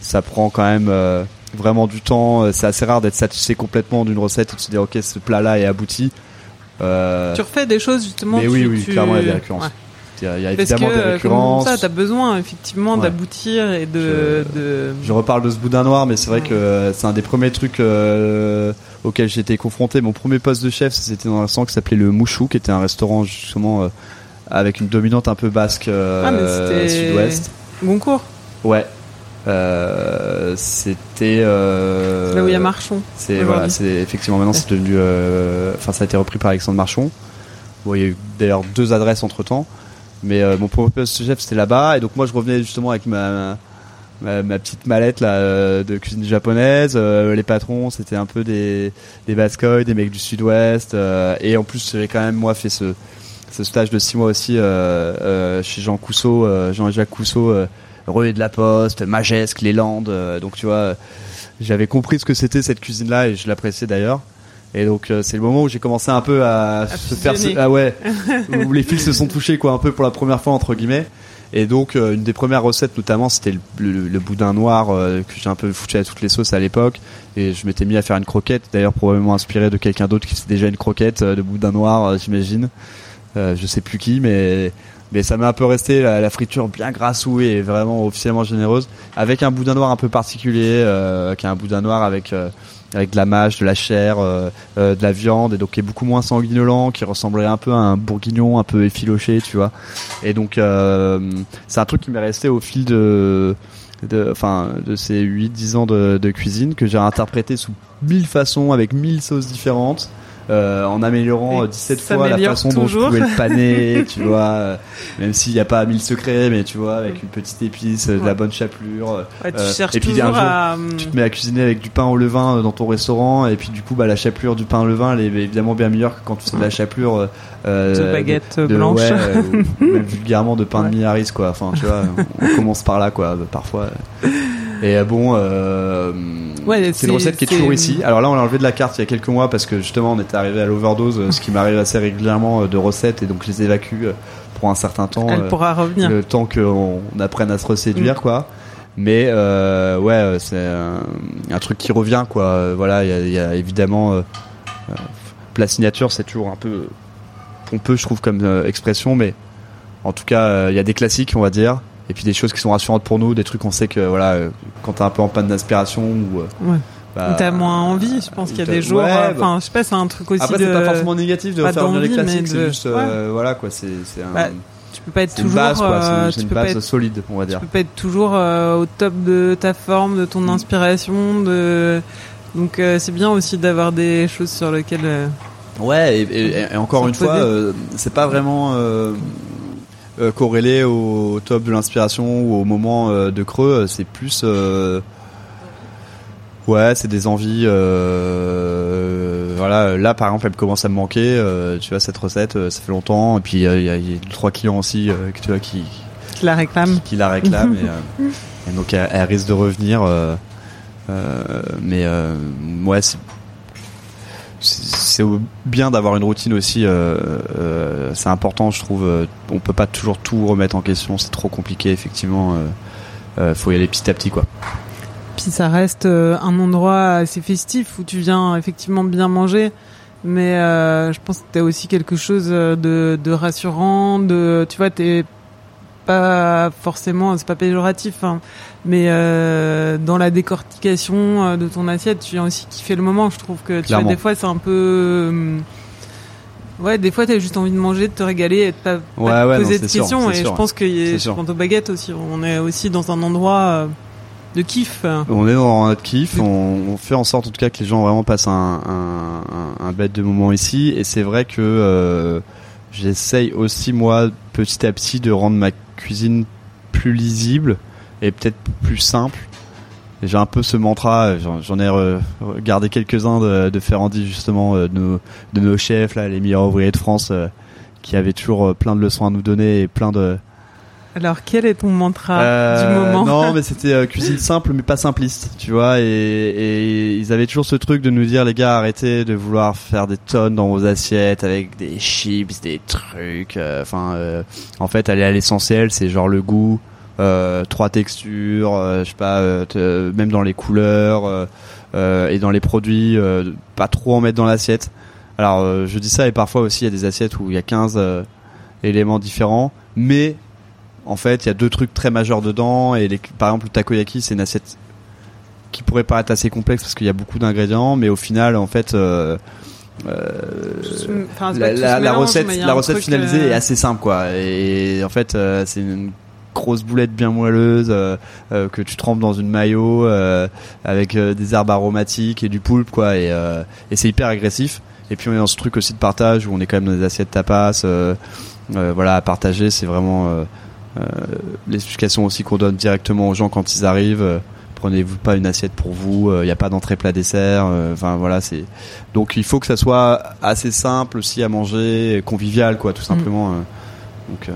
Ça prend quand même euh, vraiment du temps. C'est assez rare d'être satisfait complètement d'une recette et de se dire ok, ce plat-là est abouti. Euh, Tu refais des choses justement. mais tu- oui, oui, tu- clairement, il y a des récurrences. Ouais. il y a, il y a Parce évidemment que des euh, récurrences. comme ça, t'as besoin effectivement Ouais. d'aboutir et de, de... Je reparle de ce boudin noir, mais c'est vrai Ouais. que euh, c'est un des premiers trucs euh, auxquels j'ai été confronté. Mon premier poste de chef, c'était dans un restaurant qui s'appelait le Mouchou, qui était un restaurant justement euh, avec une dominante un peu basque euh, Ah, mais c'était- sud-ouest. Goncourt, Ouais. Euh, c'était euh, là où il y a Marchon. c'est voilà, c'est effectivement maintenant c'est devenu euh, enfin ça a été repris par Alexandre Marchon. Bon, il y a eu d'ailleurs deux adresses entre temps, mais euh, mon premier chef c'était là-bas et donc moi je revenais justement avec ma ma, ma petite mallette là de cuisine japonaise. Euh, les patrons c'était un peu des des Bascois, des mecs du Sud-Ouest euh, et en plus j'avais quand même moi fait ce ce stage de six mois aussi euh, euh, chez Jean Cousseau, euh, Jean-Jacques Cousseau, Relais de la Poste, Magesque, Les Landes. euh, donc tu vois, j'avais compris ce que c'était cette cuisine-là et je l'appréciais d'ailleurs. Et donc euh, c'est le moment où j'ai commencé un peu à, se faire ah ouais où les fils se sont touchés quoi un peu pour la première fois entre guillemets. Et donc euh, une des premières recettes notamment c'était le, le- le boudin noir euh, que j'ai un peu foutu à toutes les sauces à l'époque et je m'étais mis à faire une croquette d'ailleurs probablement inspiré de quelqu'un d'autre qui faisait déjà une croquette euh, de boudin noir euh, j'imagine. Euh, je sais plus qui mais mais ça m'a un peu resté la, friture bien grassouille et vraiment officiellement généreuse avec un boudin noir un peu particulier euh, qui est un boudin noir avec euh, avec de la mâche, de la chair, euh, de la viande et donc qui est beaucoup moins sanguinolent, qui ressemblerait un peu à un bourguignon un peu effiloché, tu vois. Et donc c'est un truc qui m'est resté au fil de enfin de ces 8 10 ans de, de cuisine que j'ai interprété sous mille façons avec mille sauces différentes. Euh, en améliorant Et euh, 17 ça fois la façon dont je pouvais le paner, tu vois, euh, même s'il n'y a pas mille secrets, mais tu vois, avec une petite épice, euh, de la bonne chapelure, euh, Ouais, tu euh, cherches et puis, un jour, à... tu te mets à cuisiner avec du pain au levain euh, dans ton restaurant et puis du coup bah la chapelure du pain au levain elle est évidemment bien meilleure que quand tu fais de la chapelure euh, euh, de baguette de- blanche. ouais, euh, ou même vulgairement de pain de Miaris quoi. Enfin tu vois on commence par là quoi euh, parfois et euh, bon euh, Ouais, c'est une recette qui est toujours ici. alors là on l'a enlevé de la carte il y a quelques mois parce que justement on était arrivé à l'overdose euh, ce qui m'arrive assez régulièrement de recettes et donc je les évacue pour un certain temps Elle pourra revenir. le temps qu'on on apprenne à se reséduire quoi. Mais euh, ouais c'est un, un truc qui revient quoi. Voilà il y a, il y a évidemment euh, euh, plat signature c'est toujours un peu pompeux je trouve comme expression mais en tout cas il y a des classiques on va dire et puis des choses qui sont rassurantes pour nous des trucs on sait que voilà euh, quand t'es un peu en panne d'inspiration ou euh, Ouais. bah, T'as moins envie, je pense qu'il y a des jours. ouais, bah, Enfin, je sais pas, c'est un truc aussi après de. c'est pas forcément négatif de pas refaire venir les classiques de- c'est juste euh, voilà quoi c'est c'est un Bah, Tu peux pas être c'est une toujours. base quoi c'est- tu une peux pas être solide on va Tu dire peux pas être toujours euh, au top de ta forme, de ton Mm. inspiration, de donc euh, c'est bien aussi d'avoir des choses sur lesquelles. Ouais, et, et- et encore une fois, c'est pas vraiment euh, corrélé au top de l'inspiration ou au moment euh, de creux. euh, C'est plus, euh, ouais, c'est des envies. voilà, là par exemple, elle commence à me manquer. tu vois cette recette, ça fait longtemps. Et puis il y a, il y a trois clients aussi que tu vois qui qui la réclament. qui la réclament et, et donc elle, elle risque de revenir. mais ouais, c'est c'est bien d'avoir une routine aussi. euh, euh, c'est important, je trouve. euh, On peut pas toujours tout remettre en question. C'est trop compliqué, effectivement. euh, faut y aller petit à petit, quoi. Puis ça reste un endroit assez festif où tu viens effectivement bien manger. Mais je pense que t'as aussi quelque chose de, de rassurant, de tu vois, t'es pas forcément, c'est pas péjoratif, hein, mais euh, dans la décortication euh, de ton assiette, tu viens aussi kiffer le moment. Je trouve que tu vois, des fois c'est un peu, euh, ouais, des fois t'as juste envie de manger, de te régaler, et de pas, pas Ouais, non, poser de sûr, questions. et sûr. je pense que y sûr. quant aux baguettes aussi, on est aussi dans un endroit euh, de kiff. On est dans notre kiff, on, on fait en sorte en tout cas que les gens vraiment passent un, un, un, un bête de moment ici. Et c'est vrai que j'essaye aussi moi petit à petit de rendre ma cuisine plus lisible et peut-être plus simple. J'ai un peu ce mantra, j'en ai re- regardé quelques-uns de, Ferrandi justement, euh, de nos, de nos chefs là, les meilleurs ouvriers de France, euh, qui avaient toujours euh, plein de leçons à nous donner et plein de, Alors quel est ton mantra euh, du moment Non, mais c'était euh, cuisine simple mais pas simpliste, tu vois. Et, et ils avaient toujours ce truc de nous dire, les gars, arrêtez de vouloir faire des tonnes dans vos assiettes avec des chips, des trucs. euh, Enfin, euh, en fait, aller à l'essentiel, c'est genre le goût, euh, trois textures, euh, je sais pas, euh, même dans les couleurs euh, euh, et dans les produits, euh, pas trop en mettre dans l'assiette. Alors, euh, je dis ça et parfois aussi il y a des assiettes où il y a 15 euh, éléments différents, mais en fait, il y a deux trucs très majeurs dedans. Et les, par exemple, le takoyaki, c'est une assiette qui pourrait paraître assez complexe parce qu'il y a beaucoup d'ingrédients, mais au final, en fait, euh, euh, Enfin, la, recette, la recette finalisée euh, est assez simple, quoi. Et en fait, euh, c'est une grosse boulette bien moelleuse euh, euh, que tu trempes dans une maillot euh, avec euh, des herbes aromatiques et du poulpe, quoi. Et, euh, et c'est hyper agressif. Et puis on est dans ce truc aussi de partage où on est quand même dans des assiettes tapas. euh, euh, voilà, à partager, c'est vraiment euh, euh, l'explication aussi qu'on donne directement aux gens quand ils arrivent. euh, Prenez-vous pas une assiette pour vous. Il n'y a pas d'entrée plat dessert. euh, Enfin voilà, c'est donc il faut que ça soit assez simple aussi à manger, convivial quoi, tout simplement. euh. Donc euh,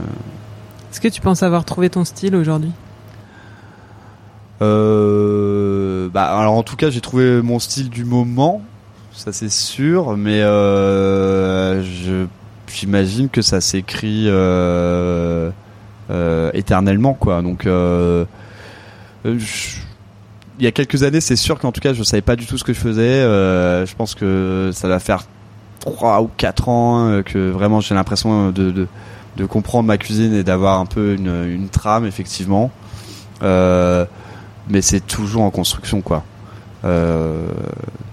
Est-ce que tu penses avoir trouvé ton style aujourd'hui? Euh, bah, alors en tout cas, j'ai trouvé mon style du moment, ça c'est sûr, mais euh, je j'imagine que ça s'écrit euh, euh, éternellement, quoi. Donc, euh, euh, il y a quelques années, c'est sûr qu'en tout cas, je savais pas du tout ce que je faisais. Euh, je pense que ça va faire trois ou quatre ans euh, que vraiment j'ai l'impression de, de comprendre ma cuisine et d'avoir un peu une, une trame, effectivement. Euh, mais c'est toujours en construction quoi. Euh,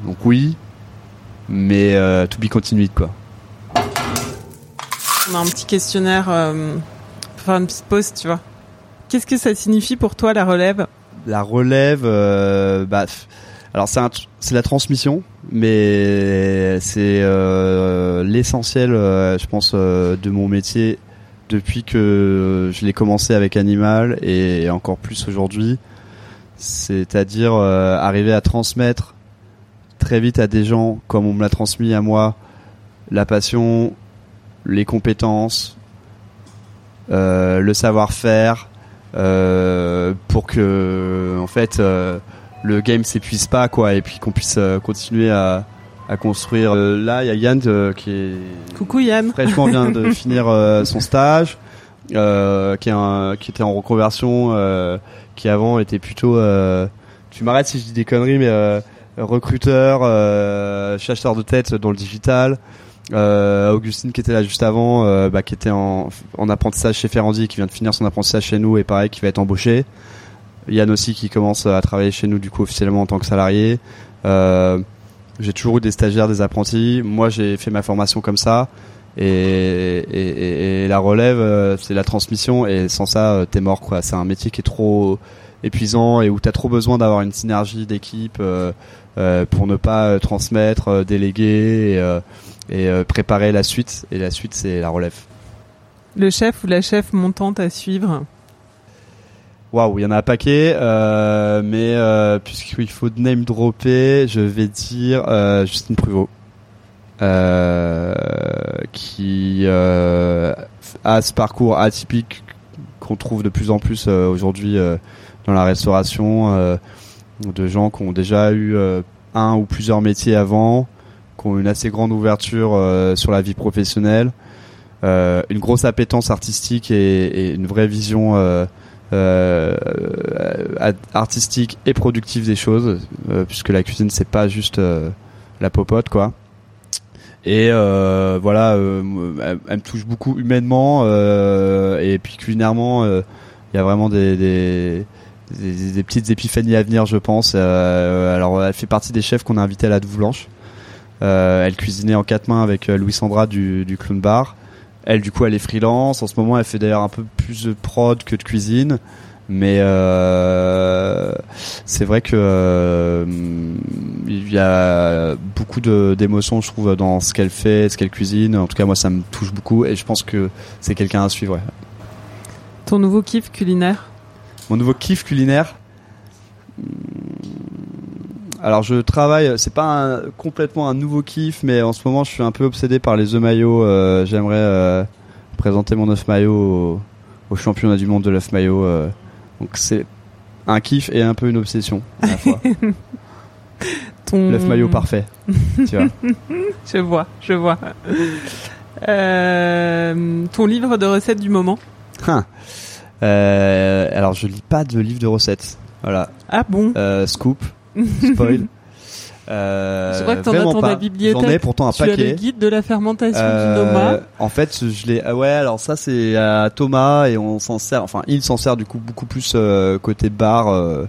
donc oui, mais euh, to be continued quoi. On a un petit questionnaire faire une petite pause, tu vois. Qu'est-ce que ça signifie pour toi la relève? La relève, euh, bah, alors c'est c'est la transmission, mais c'est euh, l'essentiel, euh, je pense, de mon métier depuis que je l'ai commencé avec Animal et encore plus aujourd'hui. C'est-à-dire arriver à transmettre très vite à des gens, comme on me l'a transmis à moi, la passion, les compétences, le savoir-faire, euh, pour que en fait euh, le game s'épuise pas quoi, et puis qu'on puisse euh, continuer à, à construire. Euh, là, il y a Yann euh, qui est Coucou Yann. fraîchement vient de finir euh, son stage, euh, qui, est un- qui était en reconversion, euh, qui avant était plutôt. euh, tu m'arrêtes si je dis des conneries, mais euh, recruteur, euh, chasseur de tête dans le digital. Euh, Augustine qui était là juste avant, euh, bah, qui était en, en apprentissage chez Ferrandi, qui vient de finir son apprentissage chez nous et pareil qui va être embauché. Yann aussi qui commence à travailler chez nous du coup officiellement en tant que salarié. Euh, j'ai toujours eu des stagiaires, des apprentis. Moi, j'ai fait ma formation comme ça. Et, et, la relève, euh, c'est la transmission. Et sans ça, t'es mort, quoi. C'est un métier qui est trop épuisant et où t'as trop besoin d'avoir une synergie d'équipe pour ne pas transmettre, déléguer et, et, euh, préparer la suite. Et la suite, c'est la relève. Le chef ou la chef montante à suivre? Waouh, il y en a un paquet, euh, mais euh, puisqu'il faut name dropper, je vais dire euh, Justine Pruvot, qui a ce parcours atypique qu'on trouve de plus en plus aujourd'hui dans la restauration, de gens qui ont déjà eu un ou plusieurs métiers avant, ont une assez grande ouverture euh, sur la vie professionnelle, euh, une grosse appétence artistique et, une vraie vision. Euh, artistique et productive des choses, puisque la cuisine c'est pas juste la popote quoi. Et voilà, elle, me touche beaucoup humainement et puis culinairement, il y a vraiment des, petites épiphanies à venir, je pense. Alors, elle fait partie des chefs qu'on a invités à la Douve Blanche. Euh, elle cuisinait en quatre mains avec euh, Louis Sandra du, du Clown Bar. Elle, du coup, elle est freelance. En ce moment, elle fait d'ailleurs un peu plus de prod que de cuisine. Mais euh, c'est vrai que euh, il y a beaucoup d'émotions, je trouve, dans ce qu'elle fait, ce qu'elle cuisine. En tout cas, moi, ça me touche beaucoup et je pense que c'est quelqu'un à suivre. ouais. Ton nouveau kiff culinaire? Mon nouveau kiff culinaire? Alors, je travaille. C'est pas un- complètement un nouveau kiff, mais en ce moment, je suis un peu obsédé par les œufs maillots. Euh, J'aimerais euh, présenter mon œuf maillot au, au championnat du monde de l'œuf maillot. euh. Donc, c'est un kiff et un peu une obsession à la fois. Ton... L'œuf maillot parfait. tu vois. Je vois, je vois. Ton livre de recettes du moment? Hein. Alors, je lis pas de livre de recettes. Voilà. Ah bon? Scoop. Spoil. Euh, Je vois que t'en as dans pas. bibliothèque. J'en ai pourtant un Tu as le paquet. guide de la fermentation Euh, du Noma. en fait, je l'ai. ah ouais, alors ça c'est à Thomas et on s'en sert. Enfin, il s'en sert du coup beaucoup plus euh, côté bar euh,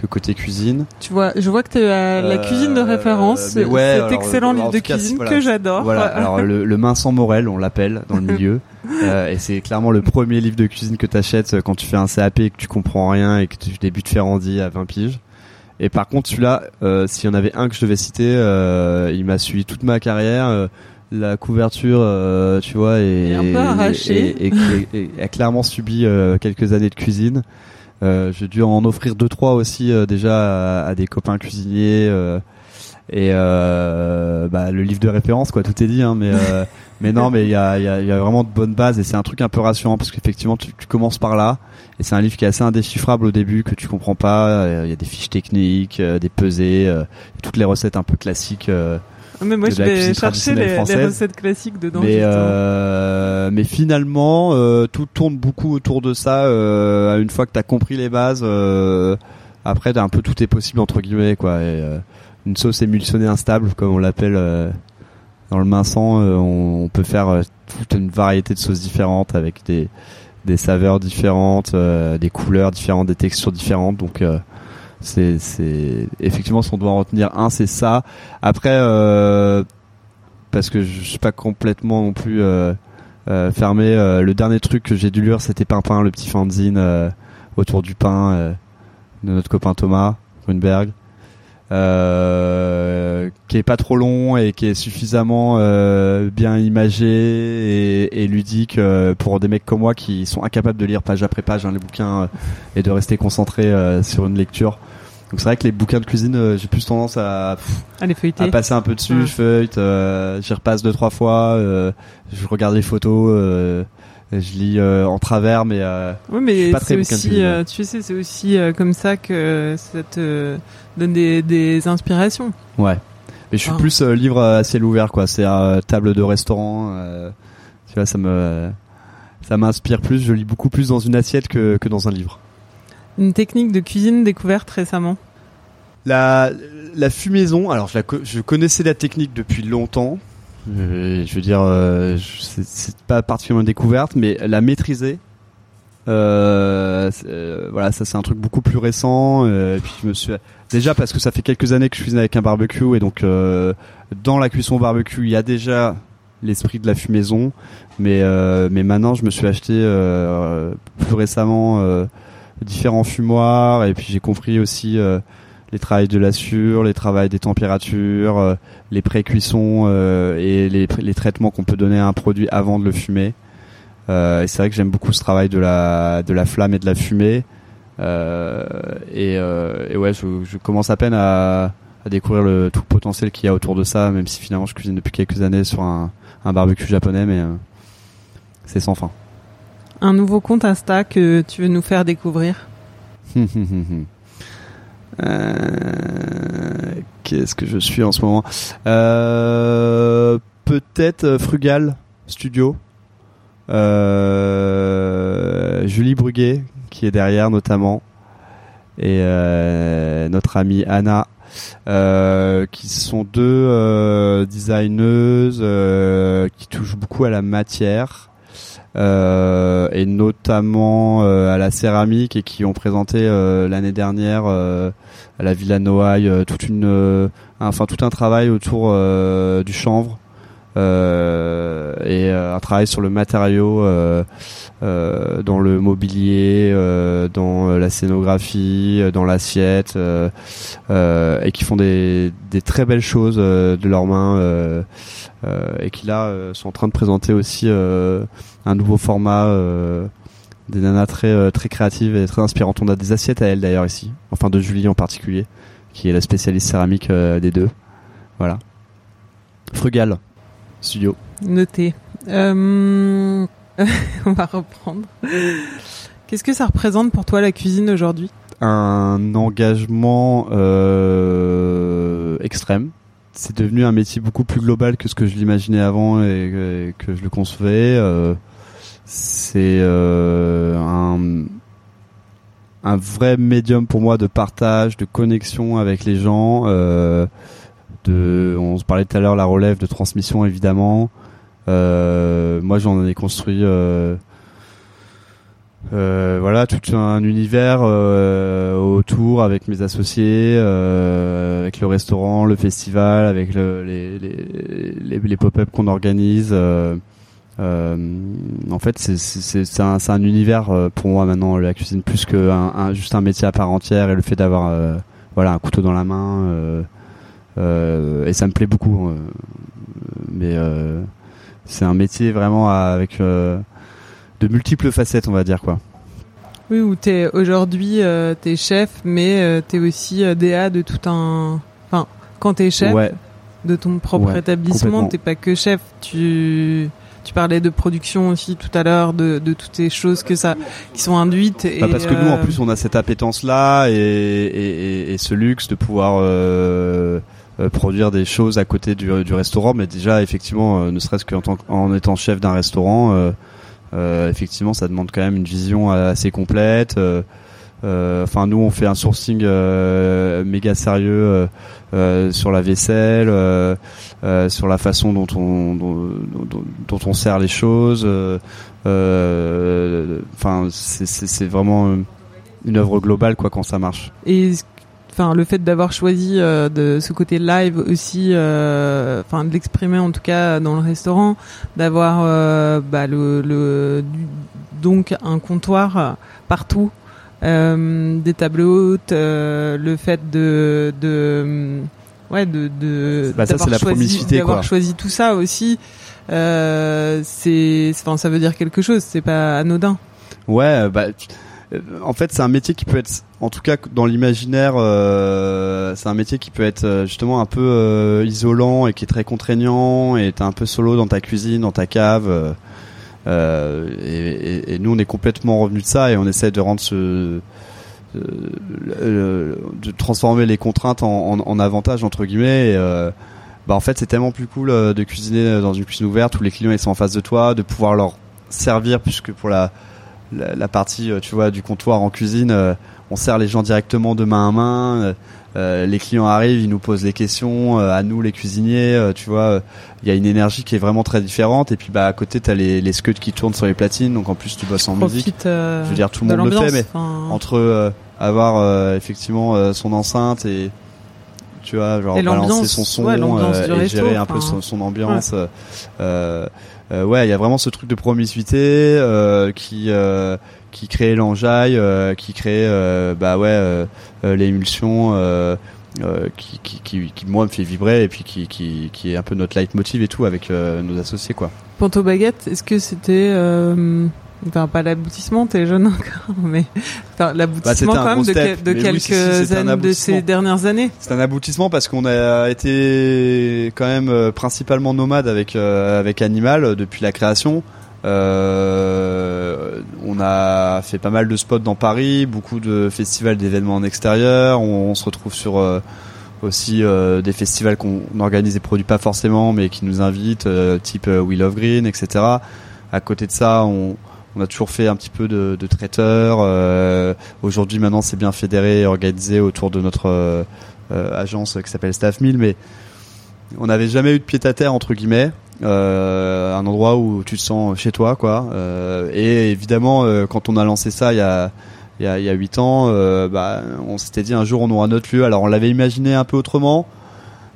que côté cuisine. Tu vois, je vois que tu as la Euh, cuisine de référence, ouais, cet excellent en livre de cas, cuisine voilà. que j'adore. Voilà. Alors le, le main sans Morel, on l'appelle dans le milieu, Euh, et c'est clairement le premier livre de cuisine que t'achètes quand tu fais un CAP et que tu comprends rien et que tu débutes Ferrandi à 20 piges. Et par contre, celui-là, euh, s'il y en avait un que je devais citer, euh, il m'a suivi toute ma carrière. euh, la couverture, tu vois, est, un peu arrachée. et, et- et- et a clairement subi quelques années de cuisine. J'ai dû en offrir deux trois aussi déjà à, à des copains cuisiniers. et bah, le livre de référence, quoi, tout est dit. Hein, mais mais non, mais il y a, y, a, y a vraiment de bonnes bases et c'est un truc un peu rassurant parce qu'effectivement tu, tu commences par là et c'est un livre qui est assez indéchiffrable au début que tu comprends pas. euh, Il y a des fiches techniques, euh, des pesées, euh, toutes les recettes un peu classiques. euh, Ah, mais moi, de je vais chercher les, recettes classiques dedans. mais euh, mais finalement euh, tout tourne beaucoup autour de ça. Euh, une fois que t'as compris les bases, euh, après un peu tout est possible entre guillemets quoi. Et, une sauce émulsionnée instable comme on l'appelle euh, dans le minçant, euh, on, on peut faire euh, toute une variété de sauces différentes avec des saveurs différentes, euh, des couleurs différentes, des textures différentes. Donc c'est effectivement si on doit en retenir un, c'est ça. Après parce que je suis pas complètement non plus fermé. le dernier truc que j'ai dû lire, c'était Pimpin, le petit fanzine autour du pain de notre copain Thomas Grunberg, euh, qui est pas trop long et qui est suffisamment euh, bien imagé et, et ludique euh, pour des mecs comme moi qui sont incapables de lire page après page hein, les bouquins euh, et de rester concentré euh, sur une lecture. Donc c'est vrai que les bouquins de cuisine, euh, j'ai plus tendance à Allez, feuilleter. à passer un peu dessus, Ouais. je feuillete, euh, j'y repasse deux trois fois, euh, je regarde les photos, euh, je lis euh, en travers, mais euh, Oui, Je mais suis pas très aussi, euh, tu sais, c'est aussi comme ça que ça te donne des, des inspirations. ouais. Mais je suis Ah. plus livre à ciel ouvert, quoi. C'est euh, table de restaurant, tu vois, ça me ça m'inspire plus. Je lis beaucoup plus dans une assiette que que dans un livre. Une technique de cuisine découverte récemment. La, la fumaison, alors je, la, co- je connaissais la technique depuis longtemps. Euh, je veux dire, euh, c'est- pas particulièrement découverte, mais la maîtriser, euh, euh, voilà, ça c'est un truc beaucoup plus récent. et puis je me suis déjà parce que ça fait quelques années que je cuisine avec un barbecue et donc dans la cuisson barbecue il y a déjà l'esprit de la fumaison, mais mais maintenant je me suis acheté plus récemment différents fumoirs et puis j'ai compris aussi les travails de l'assure, les travails des températures, euh, les pré-cuissons euh, et les, les traitements qu'on peut donner à un produit avant de le fumer. Euh, et c'est vrai que j'aime beaucoup ce travail de la, de la flamme et de la fumée. Et, et ouais, je, je commence à peine à, à découvrir le tout le potentiel qu'il y a autour de ça, même si finalement je cuisine depuis quelques années sur un, un barbecue japonais, mais c'est sans fin. Un nouveau compte Insta que tu veux nous faire découvrir? Euh, Qu'est-ce que je suis en ce moment? Euh, Peut-être euh, Frugal Studio. Euh, Julie Bruguet qui est derrière notamment et euh, notre amie Anna qui sont deux designeuses qui touchent beaucoup à la matière. Et notamment à la céramique et qui ont présenté l'année dernière à la Villa Noailles toute une enfin tout un travail autour du chanvre euh, et euh, un travail sur le matériau euh, dans le mobilier, dans la scénographie, dans l'assiette, et qui font des, des, très belles choses de leurs mains et qui là sont en train de présenter aussi un nouveau format des nanas très très créatives et très inspirantes. On a des assiettes à elle d'ailleurs ici, enfin de Julie en particulier, qui est la spécialiste céramique des deux. Voilà. Frugal studio. Noté. Euh, on va reprendre. Qu'est-ce que ça représente pour toi la cuisine aujourd'hui? Un engagement euh, extrême. C'est devenu un métier beaucoup plus global que ce que je l'imaginais avant et que, je le concevais. Euh, c'est un, un vrai médium pour moi de partage, de connexion avec les gens on se parlait tout à l'heure la relève de transmission évidemment. Euh, moi j'en ai construit euh, euh, voilà tout un univers autour avec mes associés, avec le restaurant, le festival, avec le, les, pop-up qu'on organise. en fait, c'est un, un, univers pour moi maintenant la cuisine plus que un, juste un métier à part entière et le fait d'avoir voilà un couteau dans la main. Euh, et ça me plaît beaucoup. Euh, mais euh, c'est un métier vraiment avec de multiples facettes, on va dire quoi. Oui, où t'es aujourd'hui, euh, t'es chef, mais euh, t'es aussi DA de tout un. Enfin, quand t'es chef de ton propre établissement, t'es pas que chef. Tu tu parlais de production aussi tout à l'heure, de, de toutes ces choses que ça qui sont induites. Bah parce que nous, en plus, on a cette appétence là et, et, et, ce luxe de pouvoir euh, produire des choses à côté du, restaurant, mais déjà effectivement, euh, ne serait-ce qu'en en étant chef d'un restaurant, euh, effectivement, ça demande quand même une vision assez complète. Enfin, nous, on fait un sourcing méga sérieux sur la vaisselle, sur la façon dont on dont, on sert les choses. Enfin, c'est vraiment une œuvre globale quoi quand ça marche. Enfin le fait d'avoir choisi euh, de ce côté live aussi euh, enfin de l'exprimer en tout cas dans le restaurant d'avoir euh, bah, le, le, donc un comptoir partout des tables hautes le fait de de ouais de de bah, d'avoir choisi d'avoir choisi tout ça aussi c'est enfin ça veut dire quelque chose c'est pas anodin. Ouais bah en fait, c'est un métier qui peut être, en tout cas dans l'imaginaire, euh, c'est un métier qui peut être euh, justement un peu isolant et qui est très contraignant. Et t'es un peu solo dans ta cuisine, dans ta cave. Et, nous, on est complètement revenu de ça et on essaie de rendre ce de transformer les contraintes en, en, avantage entre guillemets. bah en fait, c'est tellement plus cool de cuisiner dans une cuisine ouverte où les clients ils sont en face de toi, de pouvoir leur servir puisque pour la la, partie euh, tu vois du comptoir en cuisine euh, on sert les gens directement de main à main euh, les clients arrivent ils nous posent des questions à nous les cuisiniers tu vois il y a une énergie qui est vraiment très différente. Et puis bah à côté t'as les les scuds qui tournent sur les platines donc en plus tu bosses en musique. je veux dire tout le monde le fait mais entre avoir effectivement son enceinte et tu vois genre balancer son son et gérer un peu son, ambiance euh, ouais, il y a vraiment ce truc de promiscuité euh, qui euh, qui crée l'enjaille, qui crée bah ouais l'émulsion. qui, qui, qui, qui, moi me fait vibrer et puis qui, qui, qui est un peu notre leitmotiv et tout avec nos associés quoi. Panto Baguette, est-ce que c'était Enfin, pas l'aboutissement, t'es jeune encore, mais enfin, l'aboutissement bah, quand même de, de quelques années, de ces dernières années. C'est un aboutissement parce qu'on a été quand même euh, principalement nomade avec euh, avec Animal euh, depuis la création. Euh, on a fait pas mal de spots dans Paris, beaucoup de festivals d'événements en extérieur. On, on se retrouve sur aussi des festivals qu'on organise et produit pas forcément, mais qui nous invitent, type We Love Green, etc. À côté de ça, on on a toujours fait un petit peu de, de traiteur. Aujourd'hui, maintenant, c'est bien fédéré et organisé autour de notre agence qui s'appelle Staff Mill, mais on n'avait jamais eu de pied à terre entre guillemets. un endroit où tu te sens chez toi quoi et évidemment quand on a lancé ça il y a il y a, il y a 8 ans, euh, bah, on s'était dit un jour on aura notre lieu. Alors on l'avait imaginé un peu autrement,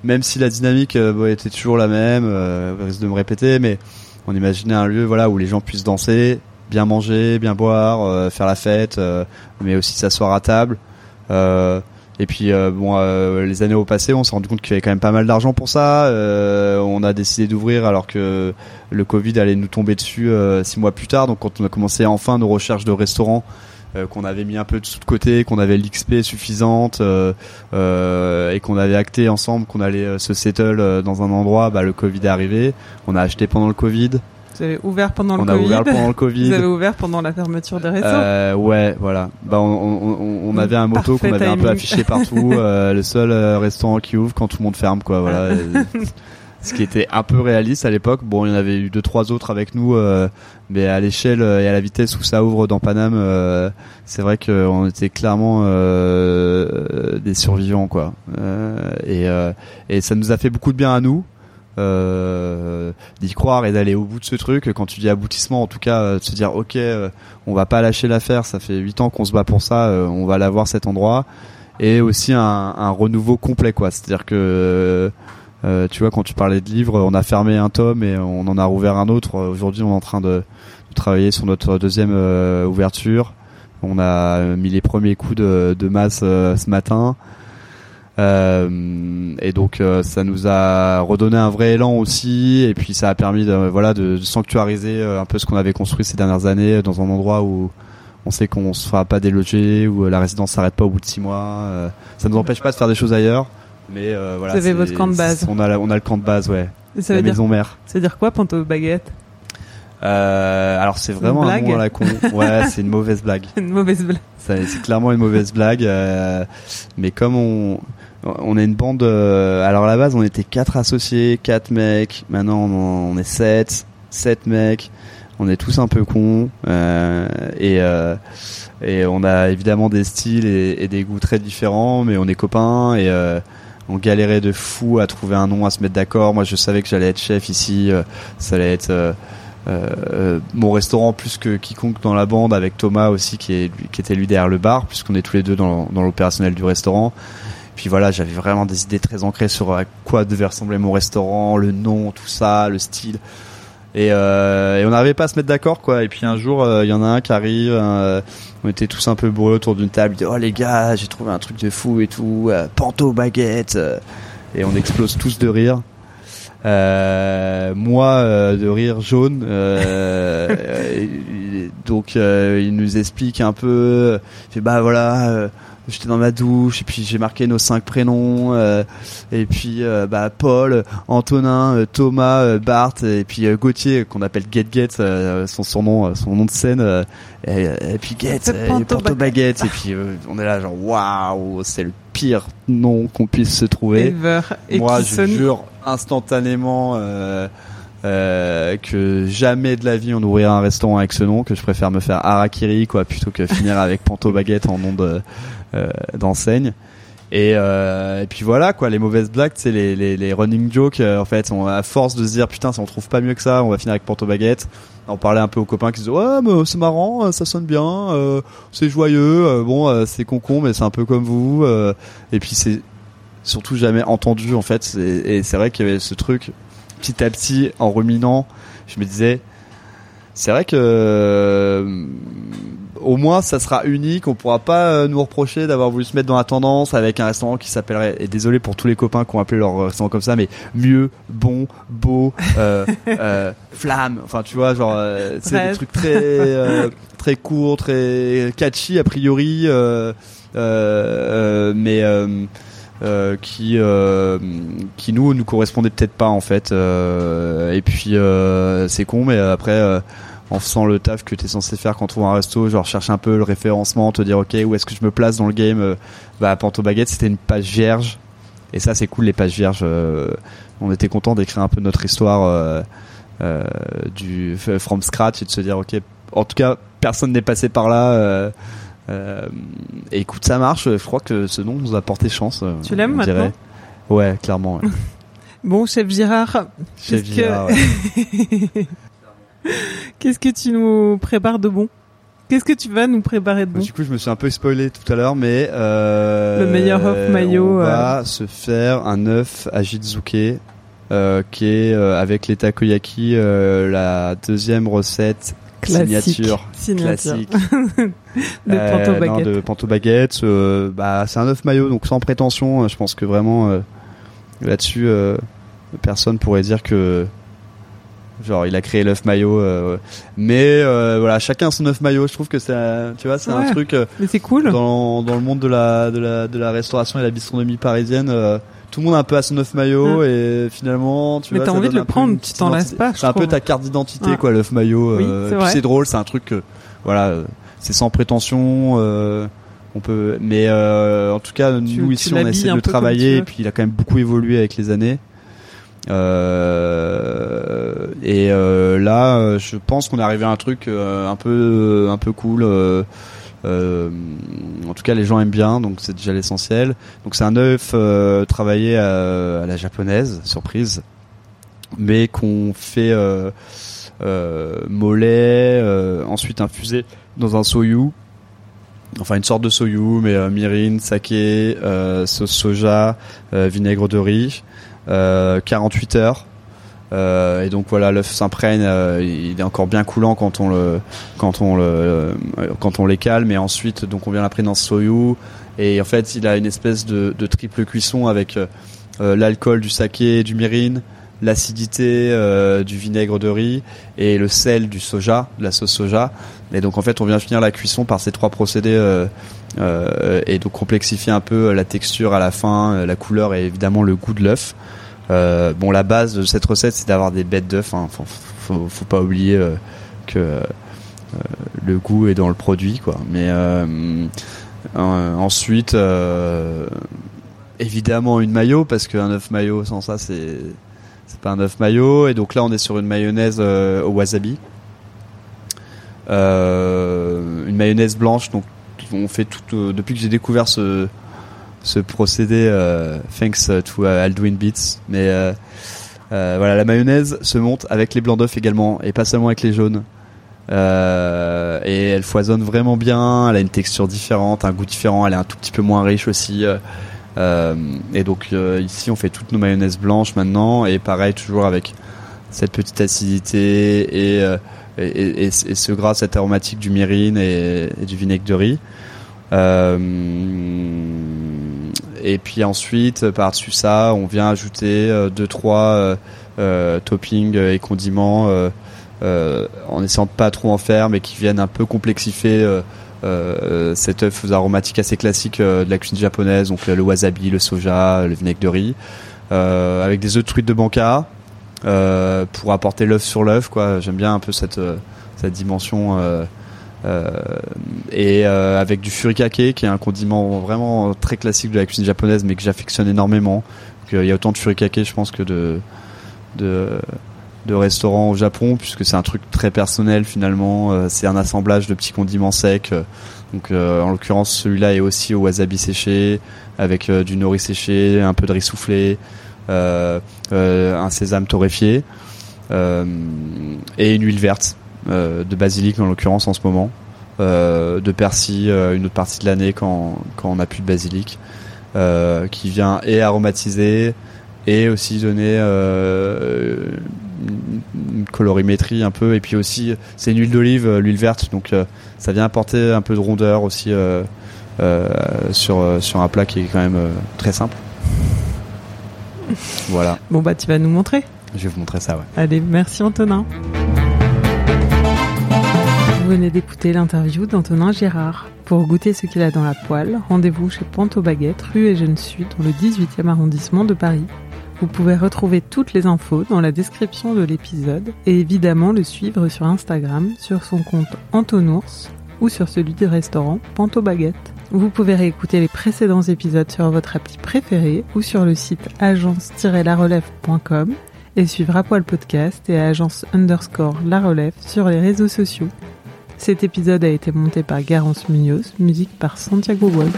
même si la dynamique euh, était toujours la même, euh, risque de me répéter, mais on imaginait un lieu voilà où les gens puissent danser, bien manger, bien boire, euh, faire la fête, mais aussi s'asseoir à table. et puis bon, les années au passé, on s'est rendu compte qu'il y avait quand même pas mal d'argent pour ça. on a décidé d'ouvrir alors que le Covid allait nous tomber dessus six mois plus tard. Donc quand on a commencé enfin nos recherches de restaurants, euh, qu'on avait mis un peu de sous de côté, qu'on avait l'XP suffisante euh, euh, et qu'on avait acté ensemble qu'on allait se settle dans un endroit, bah, le Covid est arrivé. On a acheté pendant le Covid. Vous avez ouvert pendant le Covid. On a ouvert pendant le Covid. Vous avez ouvert pendant la fermeture des restos. Euh, ouais, voilà. Bah, on, on, on avait un moto qu'on avait un peu affiché partout. le seul restaurant qui ouvre quand tout le monde ferme, quoi. Voilà. ce qui était un peu réaliste à l'époque. Bon, il y en avait eu deux trois autres avec nous, euh, mais à l'échelle euh, et à la vitesse où ça ouvre dans Paname, euh, c'est vrai qu'on était clairement des survivants, quoi. et, et ça nous a fait beaucoup de bien à nous. D'y croire et d'aller au bout de ce truc quand tu dis aboutissement en tout cas de se dire ok on va pas lâcher l'affaire ça fait huit ans qu'on se bat pour ça on va l'avoir cet endroit et aussi un, renouveau complet quoi c'est à dire que euh, tu vois, quand tu parlais de livres, on a fermé un tome et on en a rouvert un autre. Aujourd'hui, on est en train de, travailler sur notre deuxième euh, ouverture. On a mis les premiers coups de, masse euh, ce matin. Et donc ça nous a redonné un vrai élan aussi et puis ça a permis de voilà de, sanctuariser un peu ce qu'on avait construit ces dernières années dans un endroit où on sait qu'on se fera pas déloger où la résidence s'arrête pas au bout de six mois ça nous empêche pas de faire des choses ailleurs mais euh, voilà. Vous avez votre camp de base. On a, on a le camp de base, ouais. ça la maison mère. Ça veut dire quoi, Panto Baguette? Euh, alors c'est vraiment un mot à la con. Ouais, c'est une mauvaise blague. une mauvaise blague. C'est clairement une mauvaise blague. Euh, mais comme on on est une bande. Euh, alors à la base on était quatre associés, quatre mecs. Maintenant on, est sept, sept mecs. On est tous un peu cons euh, et euh, et on a évidemment des styles et, des goûts très différents, mais on est copains et on galérait de fou à trouver un nom, à se mettre d'accord. Moi, je savais que j'allais être chef ici, euh, ça allait être euh, euh, mon restaurant plus que quiconque dans la bande, avec Thomas aussi qui, est, qui était lui derrière le bar, puisqu'on est tous les deux dans, dans l'opérationnel du restaurant. Puis voilà, j'avais vraiment des idées très ancrées sur à quoi devait ressembler mon restaurant, le nom, tout ça, le style. Et, euh, et on n'arrivait pas à se mettre d'accord quoi. Et puis un jour, euh, il y en a un qui arrive, euh, on était tous un peu bourrés autour d'une table. Il dit oh les gars, j'ai trouvé un truc de fou et tout, panto baguette. Et on explose tous de rire. moi de rire jaune. donc il nous explique un peu. Il fait bah voilà j'étais dans ma douche et puis j'ai marqué nos cinq prénoms euh, et puis euh, bah Paul, Antonin, euh, Thomas, Bart et puis Gauthier qu'on appelle Get Get son surnom son nom de scène et, puis Get Porto Baguette et puis on est là genre waouh c'est le pire nom qu'on puisse se trouver. Moi je jure instantanément euh, que jamais de la vie on ouvrira un restaurant avec ce nom, que je préfère me faire harakiri quoi plutôt que finir avec Panto Baguette en nom de euh, d'enseigne. Et, euh, et, puis voilà quoi, les mauvaises blagues, c'est les, les, running jokes. en fait, on à force de se dire putain, si on trouve pas mieux que ça, on va finir avec Panto Baguette. On parlait un peu aux copains qui disaient ouais, mais c'est marrant, ça sonne bien, c'est joyeux. bon, c'est concon, mais c'est un peu comme vous. et puis c'est surtout jamais entendu en fait. Et c'est vrai qu'il y avait ce truc petit à petit, en ruminant, je me disais, c'est vrai que euh, au moins ça sera unique. On pourra pas euh, nous reprocher d'avoir voulu se mettre dans la tendance avec un restaurant qui s'appellerait. Et désolé pour tous les copains qui ont appelé leur restaurant comme ça, mais mieux, bon, beau, euh, flamme. Enfin, tu vois, genre c'est des trucs très très courts, très catchy a priori, mais euh, qui euh, qui nous nous correspondait peut-être pas en fait euh, et puis c'est con mais après en faisant le taf que tu es censé faire quand tu vois un resto genre chercher un peu le référencement te dire ok où est-ce que je me place dans le game bah Panto Baguette c'était une page vierge et ça c'est cool les pages vierges on était content d'écrire un peu notre histoire du from scratch et de se dire ok en tout cas, personne n'est passé par là. euh, euh, et écoute, ça marche. Je crois que ce nom nous a porté chance. euh, Tu l'aimes on dirait. maintenant? Ouais, clairement. ouais. Bon, chef Girard, Chef que- Girard, ouais. qu'est-ce que tu nous prépares de bon? Qu'est-ce que tu vas nous préparer de bon? Du coup, je me suis un peu spoilé tout à l'heure, mais euh, Le meilleur œuf mayo, On va se faire un œuf à Jizuke, euh, qui est euh, avec les takoyaki euh, la deuxième recette Classique. signature, Signature. classique de Euh, Panto non, Baguette. de Panto Baguette. euh, bah, c'est un œuf maillot, donc sans prétention. euh, Je pense que vraiment euh, là-dessus, euh, personne pourrait dire que genre il a créé l'œuf maillot. euh, mais euh, voilà, chacun son œuf maillot. Je trouve que c'est, tu vois, c'est Ouais. un truc euh, Mais c'est cool. dans, dans le monde de la, de la de la restauration et la bistronomie parisienne. euh, tout le monde a un peu à son œuf maillot et finalement tu Mais vois t'as envie de le prendre, tu t'en lasses pas, c'est un peu ta carte d'identité Ouais. quoi l'œuf maillot Oui, euh, c'est drôle c'est un truc que voilà euh, c'est sans prétention euh, on peut mais euh, en tout cas nous ici on l'habilles essaie de le travailler et puis il a quand même beaucoup évolué avec les années euh, et euh, là euh, je pense qu'on est arrivé à un truc un peu un peu cool en tout cas, les gens aiment bien, donc c'est déjà l'essentiel. Donc c'est un œuf travaillé à, la japonaise, surprise, mais qu'on fait mollet, ensuite infusé dans un soyu, enfin une sorte de soyu, mais euh, mirin, saké, sauce soja, vinaigre de riz, 48 heures. Euh, et donc voilà, l'œuf s'imprègne, euh, il est encore bien coulant quand on le, quand on le, euh, quand on ensuite donc on vient l'imprégner dans ce soyu et en fait il a une espèce de, triple cuisson avec euh, euh, l'alcool du saké, du mirin, l'acidité euh, du vinaigre de riz et le sel du soja, la sauce soja. Et donc en fait on vient finir la cuisson par ces trois procédés euh, euh, et donc complexifier un peu la texture à la fin, euh, la couleur et évidemment le goût de l'œuf. Euh, bon, la base de cette recette, c'est d'avoir des bêtes d'œufs. Hein. Faut, faut, pas oublier euh, que euh, le goût est dans le produit, quoi. Mais euh, euh, ensuite, euh, évidemment une maillot parce qu'un œuf maillot sans ça, c'est c'est pas un œuf maillot. Et donc là, on est sur une mayonnaise euh, au wasabi, Euh, une mayonnaise blanche. Donc on fait tout euh, depuis que j'ai découvert ce ce procédé euh, thanks to uh, Aldwin Beats. Mais euh, euh, voilà la mayonnaise se monte avec les blancs d'œufs également et pas seulement avec les jaunes. Euh, et elle foisonne vraiment bien elle a une texture différente un goût différent elle est un tout petit peu moins riche aussi euh, euh, et donc euh, ici on fait toutes nos mayonnaises blanches maintenant et pareil toujours avec cette petite acidité et, euh, et, et- et ce gras cette aromatique du mirin et, du vinaigre de riz. Euh, et puis ensuite, par-dessus ça, on vient ajouter euh, deux trois euh, euh, toppings et condiments euh, euh, en essayant de pas trop en faire, mais qui viennent un peu complexifier cet œuf aux aromatiques assez classiques de la cuisine japonaise, donc le wasabi, le soja, le vinaigre de riz, avec des œufs de truite de banca pour apporter l'œuf sur l'œuf. Quoi, j'aime bien un peu cette euh, cette dimension. euh, euh, et euh, avec du furikake qui est un condiment vraiment très classique de la cuisine japonaise mais que j'affectionne énormément euh, il y a autant de furikake je pense que de de, de restaurants au Japon puisque c'est un truc très personnel finalement Euh, c'est un assemblage de petits condiments secs Euh, donc euh, en l'occurrence celui-là est aussi au wasabi séché avec euh, du nori séché un peu de riz soufflé euh, euh, un sésame torréfié euh, et une huile verte euh, de basilic en l'occurrence en ce moment, euh, de persil euh, une autre partie de l'année quand, quand on n'a plus de basilic, euh, qui vient et aromatiser et aussi donner euh, une- colorimétrie un peu et puis aussi c'est une huile d'olive, euh, l'huile verte donc euh, ça vient apporter un peu de rondeur aussi euh, euh, sur, euh, sur un plat qui est quand même euh, très simple. Voilà, Bon bah tu vas nous montrer. je vais vous montrer ça ouais. Allez, merci Antonin. Vous venez d'écouter l'interview d'Antonin Girard. Pour goûter ce qu'il a dans la poêle, rendez-vous chez Panto Baguette, rue Eugène Sud, dans le 18e arrondissement de Paris. Vous pouvez retrouver toutes les infos dans la description de l'épisode et évidemment le suivre sur Instagram sur son compte Antonours ou sur celui du restaurant Panto Baguette. Vous pouvez réécouter les précédents épisodes sur votre appli préférée ou sur le site agence-larelève.com et suivre à podcast et agence underscore la relève sur les réseaux sociaux. Cet épisode a été monté par Garance Munoz, musique par Santiago Walsh.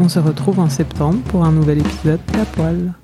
On se retrouve en septembre pour un nouvel épisode La Poil.